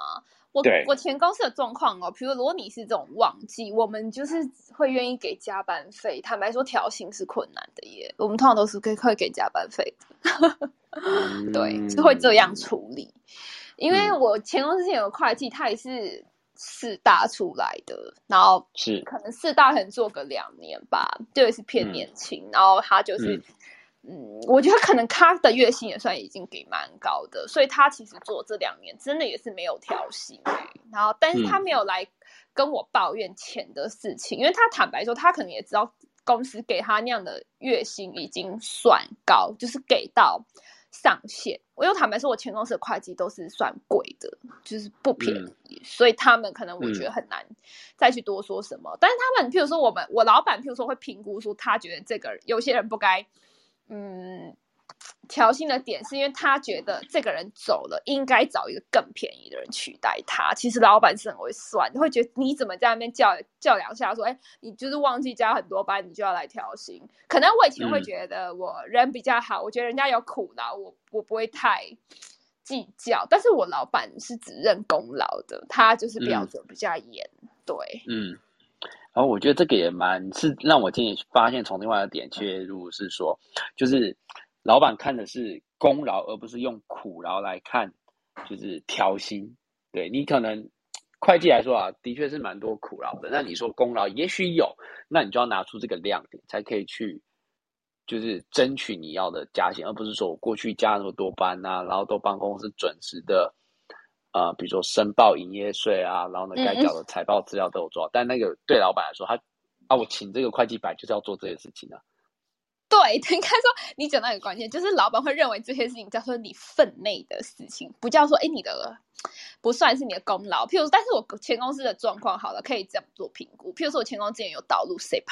我我前公司的状况哦，比如如果你是这种旺季，我们就是会愿意给加班费。坦白说，调薪是困难的耶，我们通常都是可以会给加班费的。*laughs* 对，是会这样处理。因为我前公司有个会计，他也是四大出来的，然后是可能四大可能做个两年吧，就是偏年轻，然后他就是。嗯，我觉得可能他的月薪也算已经给蛮高的，所以他其实做这两年真的也是没有调薪然后，但是他没有来跟我抱怨钱的事情，因为他坦白说，他可能也知道公司给他那样的月薪已经算高，就是给到上限。我又坦白说，我前公司的会计都是算贵的，就是不便宜，所以他们可能我觉得很难再去多说什么。但是他们，譬如说我们我老板，譬如说会评估说，他觉得这个有些人不该。嗯，调薪的点是因为他觉得这个人走了，应该找一个更便宜的人取代他。其实老板是很会算，会觉得你怎么在那边叫叫两下，说哎，你就是忘记加很多班，你就要来调薪。可能我以前会觉得我人比较好，我觉得人家有苦劳，我我不会太计较。但是我老板是只认功劳的，他就是标准比较严。对，嗯。然后我觉得这个也蛮是让我今天发现从另外一个点切入，是说，就是老板看的是功劳，而不是用苦劳来看，就是调薪。对你可能会计来说啊，的确是蛮多苦劳的。那你说功劳也许有，那你就要拿出这个亮点，才可以去就是争取你要的加薪，而不是说我过去加那么多班啊，然后都帮公司准时的。呃，比如说申报营业税啊，然后呢，该缴的财报资料都有做，但那个对老板来说，他啊，我请这个会计白就是要做这些事情啊。*laughs* 对，应该说你讲到一个关键，就是老板会认为这些事情叫做你分内的事情，不叫说哎你的不算是你的功劳。譬如，但是我前公司的状况好了，可以这样做评估。譬如说，我前公司之前有导入 SAP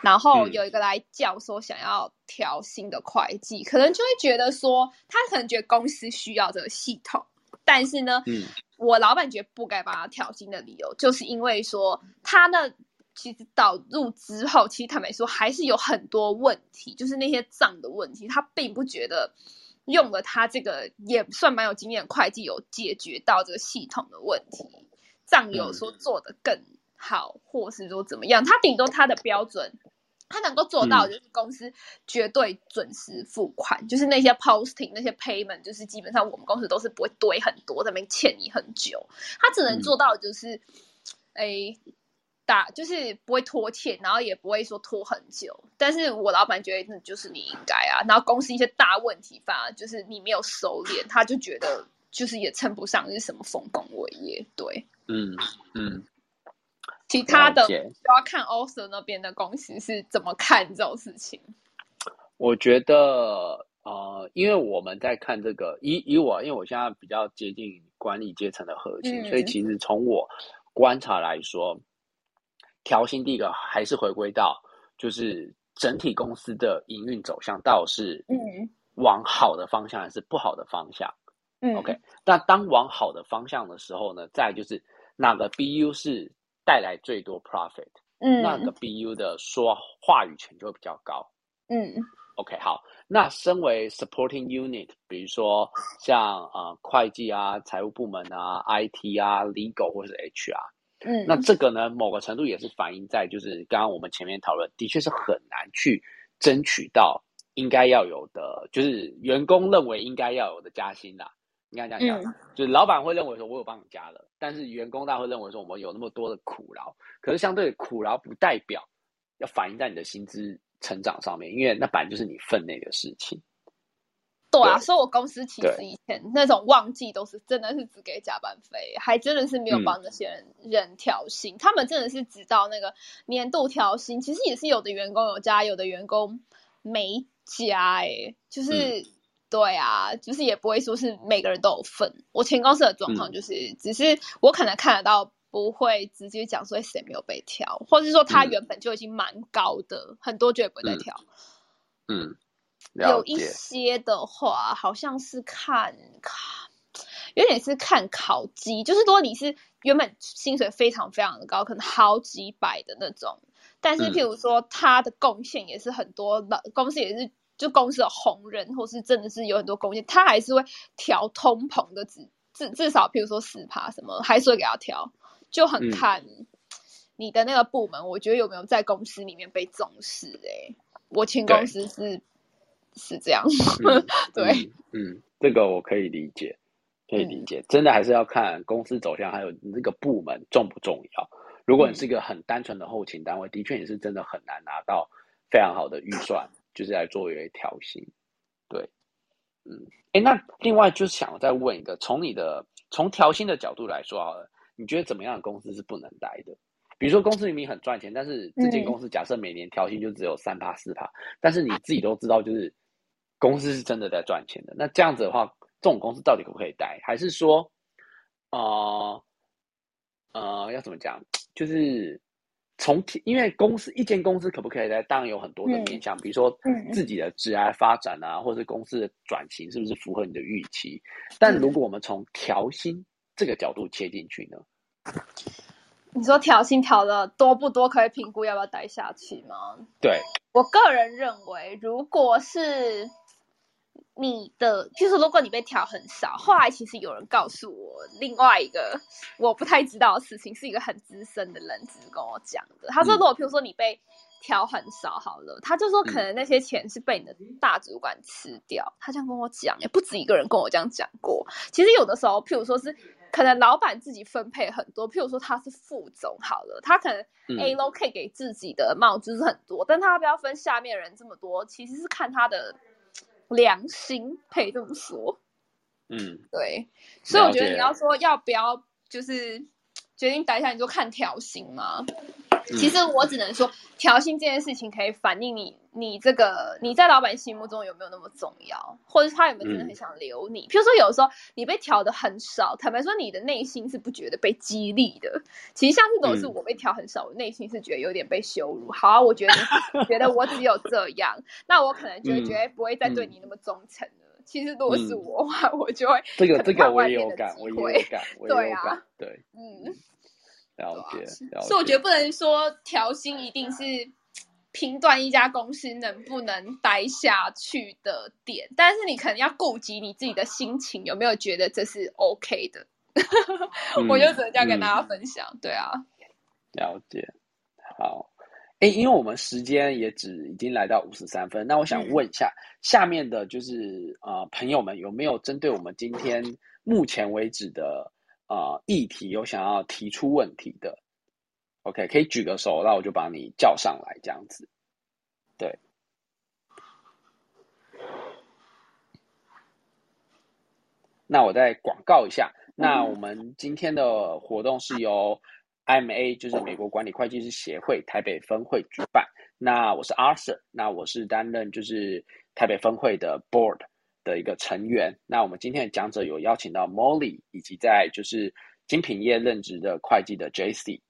然后有一个来叫说想要调新的会计，可能就会觉得说他可能觉得公司需要这个系统。但是呢，嗯，我老板觉得不该把他调薪的理由，就是因为说他呢，其实导入之后，其实坦白说还是有很多问题，就是那些账的问题，他并不觉得用了他这个也算蛮有经验的会计有解决到这个系统的问题，账有说做的更好，或是说怎么样，他顶多他的标准。他能够做到就是公司绝对准时付款，就是那些 posting 那些 payment，就是基本上我们公司都是不会堆很多，在那边欠你很久。他只能做到就是，哎，打就是不会拖欠，然后也不会说拖很久。但是我老板觉得就是你应该啊，然后公司一些大问题反而就是你没有收敛，他就觉得就是也称不上是什么丰功伟业。对，嗯嗯。其他的就要看 o s 那边的公司是怎么看这种事情。我觉得，呃，因为我们在看这个，以以我，因为我现在比较接近管理阶层的核心，所以其实从我观察来说，调薪第一个还是回归到，就是整体公司的营运走向，到底是嗯往好的方向还是不好的方向。嗯，OK。那当往好的方向的时候呢，再就是。哪个 BU 是带来最多 profit，嗯，那个 BU 的说话语权就会比较高。嗯 OK，好，那身为 supporting unit，比如说像呃会计啊、财务部门啊、IT 啊、legal 或者是 HR，嗯，那这个呢，某个程度也是反映在就是刚刚我们前面讨论，的确是很难去争取到应该要有的，就是员工认为应该要有的加薪啦。应该这样讲，嗯。就是老板会认为说我有帮你加了，但是员工大会认为说我们有那么多的苦劳，可是相对的苦劳不代表要反映在你的薪资成长上面，因为那本来就是你分内的事情。对啊，对。所以我公司其实以前那种旺季都是真的是只给加班费，还真的是没有嗯。帮那些人、人调薪。他们真的是直到那个年度调薪，其实也是有的员工有加，有的员工没加、欸，就是、嗯对啊，就是也不会说是每个人都有份。我前公司的状况嗯就是，只是我可能看得到。不会直接讲说谁没有被挑，或者是说他嗯原本就已经蛮高的，很多就也不会再嗯调。嗯，有一。些的话，好像是看看，有点是看考绩，就是如果你是原本薪水非常非常的高，可能好几百的那种，但是嗯譬如说他的贡献也是很多，老公司也是就公司的红人，或是真的是有很多贡献，他还是会调通膨的至至至少譬如说四趴什么，还是会给他调，就很嗯看你的那个部门，我觉得有没有在公司里面被重视、欸。我前公司是是这样，嗯 *laughs* 对，嗯，嗯，这个我可以理解，可以理嗯解。真的还是要看公司走向，还有你这个部门重不重要。如果你是一个很单纯的后勤单位，的确也是真的很难拿到非常好的预算，就是来作为调薪。对，嗯，哎，那另外就是想再问一个，从你的从调薪的角度来说好了，你觉得怎么样的公司是不能待的？比如说公司明明很赚钱，但是这间嗯公司假设每年调薪就只有三趴四趴，但是你自己都知道，就是公司是真的在赚钱的。那这样子的话，这种公司到底可不可以待？还是说，呃呃，要怎么讲？就是从因为公司一间公司可不可以来，当然有很多的面向，比如说嗯自己的职业发展啊，或者是公司的转型是不是符合你的预期？但如果我们从调薪这个角度切进去呢？你说调薪调的多不多，可以评估要不要待下去吗？对，我个人认为，如果是你的，就是如果你被调很少，后来其实有人告诉我另外一个我不太知道的事情，是一个很资深的人只是跟我讲的。他说，嗯如果譬如说你被调很少好了，他就说可能那些钱是被你的大主管吃掉。他这样跟我讲，也不止一个人跟我这样讲过。其实有的时候，譬如说是可能老板自己分配很多，譬如说他是副总好了，他可能嗯 A l o 可以给自己的帽子是很多，但他要不要分下面人这么多，其实是看他的良心，可以这么说。嗯对，所以我觉得你要说要不要就是决定待下，你就看调薪嘛。嗯其实我只能说，调薪这件事情可以反映你你这个你在老板心目中有没有那么重要，或者是他有没有真的很想留你。譬如说，有时候你被调的很少，坦白说，你的内心是不觉得被激励的。其实像这种是嗯我被调很少，我内心是觉得有点被羞辱。好啊，我觉得你 *laughs* 觉得我只有这样，那我可能就觉得不会再对嗯你那么忠诚了。其实如果是嗯我的话，我就会这个这个我看外面的也有感，我也有感，对啊有感，对，嗯。了解，了解。所以我觉得不能说调薪一定是评断一家公司能不能待下去的点，但是你可能要顾及你自己的心情，有没有觉得这是 OK 的？*laughs* 我就只能这样跟大家分享。对啊，了解。好，哎，因为我们时间也只已经来到五十三分，那我想问一下，下面的就是呃朋友们有没有针对我们今天目前为止的呃议题有想要提出问题的？OK，可以举个手，那我就把你叫上来，这样子。对。那我再广告一下，那我们今天的活动是由 MA，就是美国管理会计师协会台北分会举办。那我是 Arthur，那我是担任就是台北分会的 Board 的一个成员。那我们今天的讲者有邀请到 Molly，以及在就是精品业任职的会计的 JC。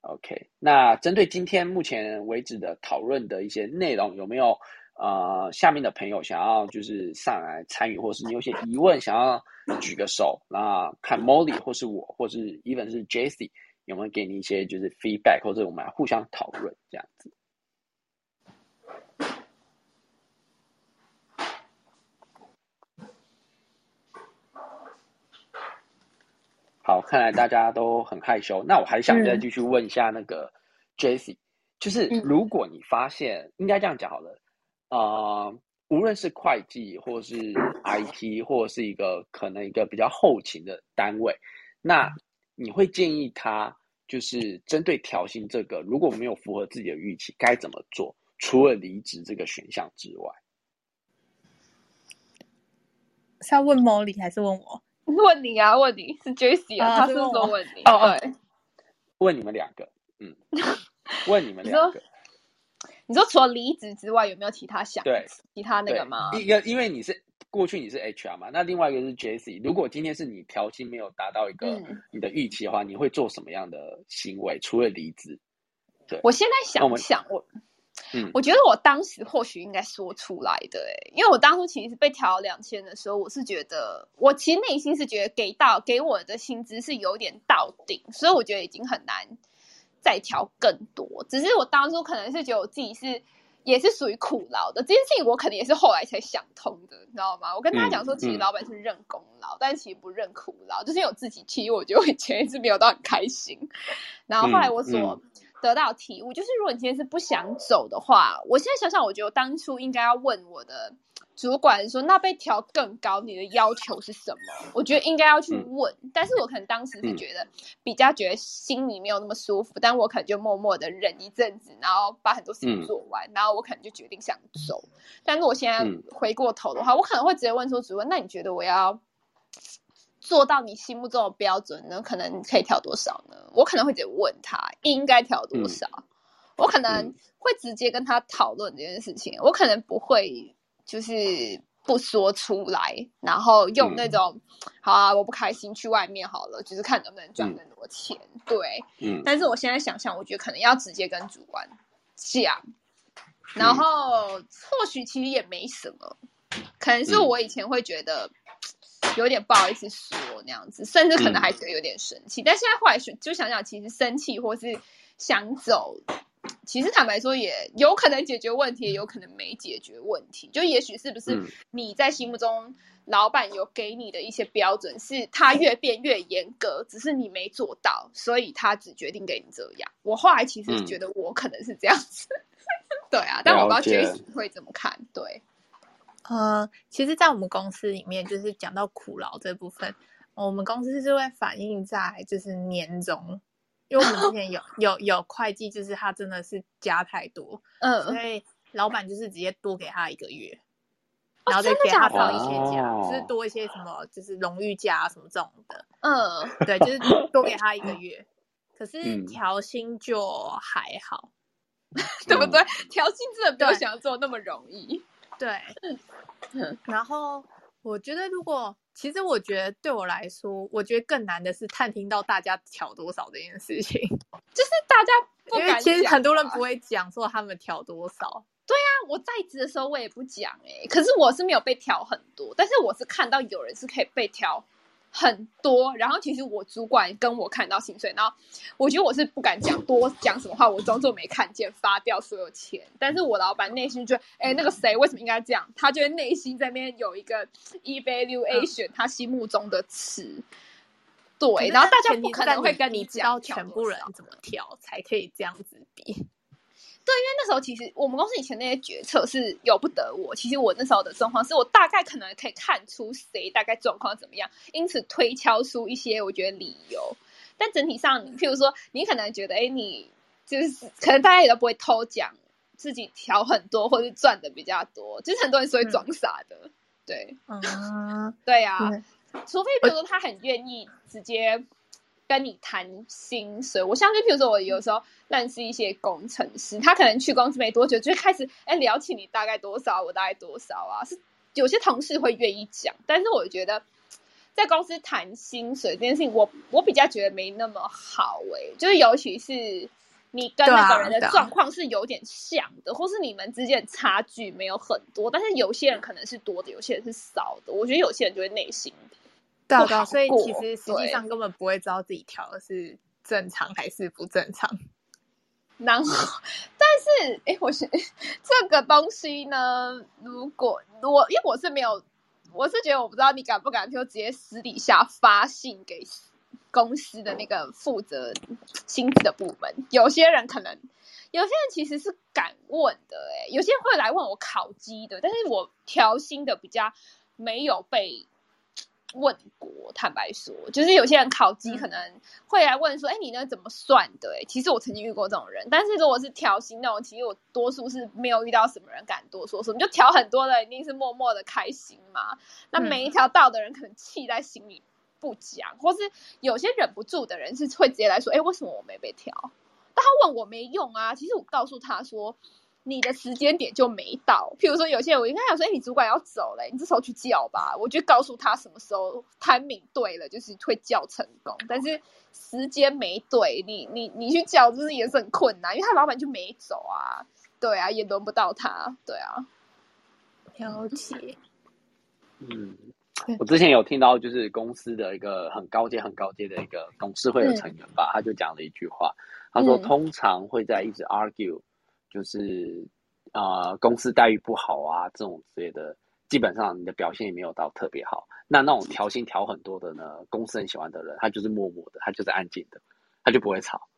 OK，那针对今天目前为止的讨论的一些内容，有没有呃下面的朋友想要就是上来参与，或是你有些疑问想要举个手，那看 Molly 或是我，或是 even 是 J C，有没有给你一些就是 feedback，或者我们来互相讨论这样子。好，看来大家都很害羞。那我还想再继续问一下那个 Jesse，、就是如果你发现，应该这样讲好了，呃，无论是会计或是 IT，或者是一个可能一个比较后勤的单位，那你会建议他就是针对调薪这个，如果没有符合自己的预期，该怎么做？除了离职这个选项之外，是要问 Molly 还是问我？*laughs* 问你啊，问你是 Jesse 啊，他是说问你，对，问你们两个，嗯，问你们两个，*laughs* 你说除了离职之外，有没有其他想对其他那对个吗？一个因为你是过去你是 HR 嘛，那另外一个是 Jesse。如果今天是你调薪没有达到一个嗯你的预期的话，你会做什么样的行为？除了离职，对我现在想我们想想，我嗯我觉得我当时或许应该说出来的、欸，因为我当初其实被调两千的时候，我是觉得，我其实内心是觉得给到给我的薪资是有点到顶，所以我觉得已经很难再调更多。只是我当初可能是觉得我自己是也是属于苦劳的这件事情，我可能也是后来才想通的，你知道吗？我跟大家讲说，嗯其实嗯老板是认功劳，但其实不认苦劳，就是因为我自己其实我觉得我以前是没有到很开心，然后后来我所。嗯得到体悟，就是如果你今天是不想走的话，我现在想想，我觉得我当初应该要问我的主管说，那被调更高，你的要求是什么？我觉得应该要去问，但是我可能当时是觉得比较觉得心里没有那么舒服，但我可能就默默的忍一阵子，然后把很多事情做完，然后我可能就决定想走。但是我现在嗯回过头的话，我可能会直接问说，主管，那你觉得我要？做到你心目中的标准呢？可能可以调多少呢？我可能会直接问他应该调多少，我可能嗯会直接跟他讨论这件事情，我可能不会就是不说出来，然后用那种、好啊，我不开心去外面好了，就是看能不能赚更多钱。对，嗯但是我现在想想，我觉得可能要直接跟主管讲，然后或许其实也没什么，可能是我以前会觉得。有点不好意思说那样子，甚至可能还觉得有点生气。但现在后来就想想，其实生气或是想走，其实坦白说也有可能解决问题，也有可能没解决问题。就也许是不是嗯你在心目中老板有给你的一些标准，是他越变越严格，只是你没做到，所以他只决定给你这样。我后来其实觉得我可能是这样子，*laughs* 对啊，但我不知道了解 Jason 会怎么看，对。呃，其实，在我们公司里面，就是讲到苦劳这部分，我们公司是会反映在就是年终，因为我们之前有 *laughs* 有有会计，就是他真的是加太多，嗯，所以老板就是直接多给他一个月，哦然后再给他假的放一些假，哦就是多一些什么，就是荣誉假啊什么这种的，嗯，*laughs* 对，就是多给他一个月。可是嗯调薪就还好，*laughs* 对不对？调薪真的不要想要做那么容易。对，嗯 *laughs* 然后我觉得，如果其实我觉得对我来说，我觉得更难的是探听到大家调多少这件事情，*laughs* 就是大家不敢因为其实很多人啊不会讲说他们调多少。对啊我在职的时候我也不讲哎、可是我是没有被调很多，但是我是看到有人是可以被调很多，然后其实我主管跟我看到薪水，然后我觉得我是不敢讲多讲什么话，我装作没看见，发掉所有钱。但是我老板内心就觉得，哎、那个谁为什么应该这样？他就会内心在那边有一个 evaluation，、他心目中的词。对，然后大家不可能会跟你讲全部人怎么调，才可以这样子比。那时候其实我们公司以前那些决策是由不得我。其实我那时候的状况是我大概可能可以看出谁大概状况怎么样，因此推敲出一些我觉得理由。但整体上，譬如说，你可能觉得，哎，你就是可能大家也都不会偷讲自己调很多，或者是赚的比较多，就是很多人是会装傻的。对嗯，对啊，嗯除非比如说他很愿意直接跟你谈薪水，我相信，譬如说我有时候认识一些工程师，他可能去公司没多久就开始哎聊起你大概多少，我大概多少啊，是有些同事会愿意讲，但是我觉得在公司谈薪水这件事情，我我比较觉得没那么好诶、就是尤其是你跟那个人的状况是有点像的，或是你们之间的差距没有很多，但是有些人可能是多的，有些人是少的。我觉得有些人就会内心对对，所以其实实际上根本不会知道自己调的是正常还是不正常。然后，但是哎，我是这个东西呢，如果我因为我是没有，我是觉得我不知道你敢不敢就直接私底下发信给。公司的那个负责薪资的部门，有些人可能，有些人其实是敢问的，哎，有些人会来问我考绩的，但是我调薪的比较没有被问过。坦白说，就是有些人考级可能会来问说，哎，你那怎么算的？哎，其实我曾经遇过这种人，但是如果是调薪那种，其实我多数是没有遇到什么人敢多说什么，就调很多的，一定是默默的开心嘛。那每一条到的人可能气在心里。不讲，或是有些忍不住的人是会直接来说：“哎，为什么我没被调？”但他问我没用啊。其实我告诉他说：“你的时间点就没到。”譬如说，有些人我应该想说：“哎，你主管要走了，你这时候去叫吧。”我就告诉他什么时候 timing 对了，就是会叫成功。但是时间没对，你你你去叫，就是也是很困难，因为他老板就没走啊。对啊，也轮不到他。对啊，了解。嗯。我之前有听到，就是公司的一个很高阶、很高阶的一个董事会的成员吧，他就讲了一句话，他说：“通常会在一直 argue，就是啊，公司待遇不好啊，这种之类的，基本上你的表现也没有到特别好。那那种调薪调很多的呢，公司很喜欢的人，他就是默默的，他就是安静的，他就不会吵。”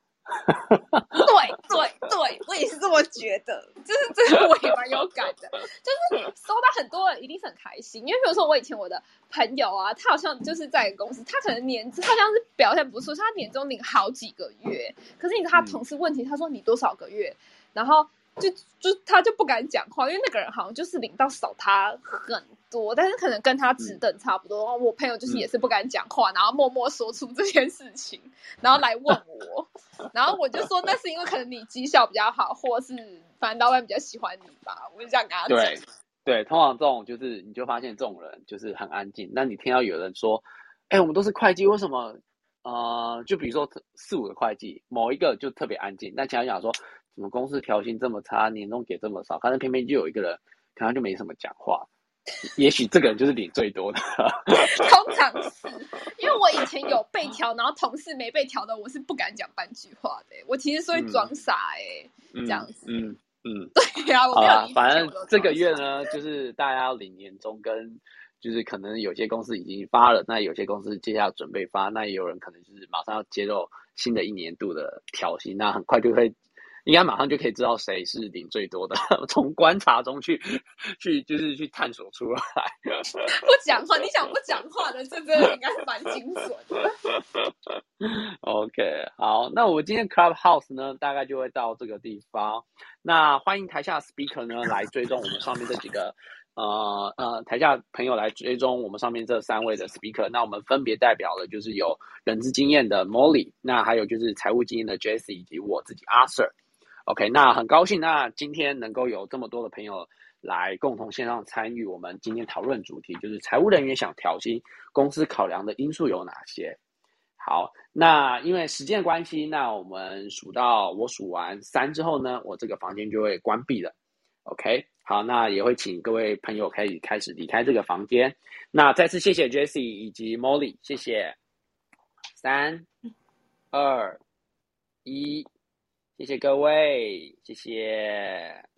对对对，我也是这么觉得，就是这个我也蛮有感的。就是收到很多人一定是很开心，因为比如说我以前我的朋友啊，他好像就是在公司，他可能年他好像是表现不错，他年终领好几个月，可是你他同事问题，他说你多少个月，然后。就就他就不敢讲话，因为那个人好像就是领到少他很多，但是可能跟他职等差不多。我朋友就是也是不敢讲话，然后默默说出这件事情，然后来问我，*laughs* 然后我就说那是因为可能你绩效比较好，或是反正老板比较喜欢你吧，我就这样跟他讲。对对，通常这种就是你就发现这种人就是很安静。那你听到有人说，哎，我们都是会计，为什么？呃，就比如说四五个会计，某一个就特别安静，那其他讲说。什么公司调薪这么差，年终给这么少，可是偏偏就有一个人，可能就没什么讲话。也许这个人就是领最多的。*laughs* 通常是因为我以前有被调，然后同事没被调的，我是不敢讲半句话的。我其实是会装傻哎，这样子。嗯嗯，对呀，我没有。反正这个月呢，就是大家要领年终，跟就是可能有些公司已经发了，那有些公司接下来准备发，那也有人可能就是马上要接受新的一年度的调薪，那很快就会。应该马上就可以知道谁是领最多的，*laughs* 从观察中去去就是去探索出来。*laughs* 不讲话，你想不讲话的，这个应该是蛮精准的。*laughs* OK，好，那我今天 Clubhouse 呢，大概就会到这个地方。那欢迎台下 Speaker 呢来追踪我们上面这几个呃呃台下朋友来追踪我们上面这三位的 Speaker。那我们分别代表了就是有人资经验的 Molly，那还有就是财务经验的 Jesse 以及我自己 Arthur。OK，那很高兴，那今天能够有这么多的朋友来共同线上参与我们今天讨论主题，就是财务人员想调薪，公司考量的因素有哪些？好，那因为时间关系，那我们数到我数完三之后呢，我这个房间就会关闭了。OK，好，那也会请各位朋友可以开始离开这个房间。那再次谢谢 Jessie 以及 Molly，谢谢。三、二、一。谢谢各位，谢谢。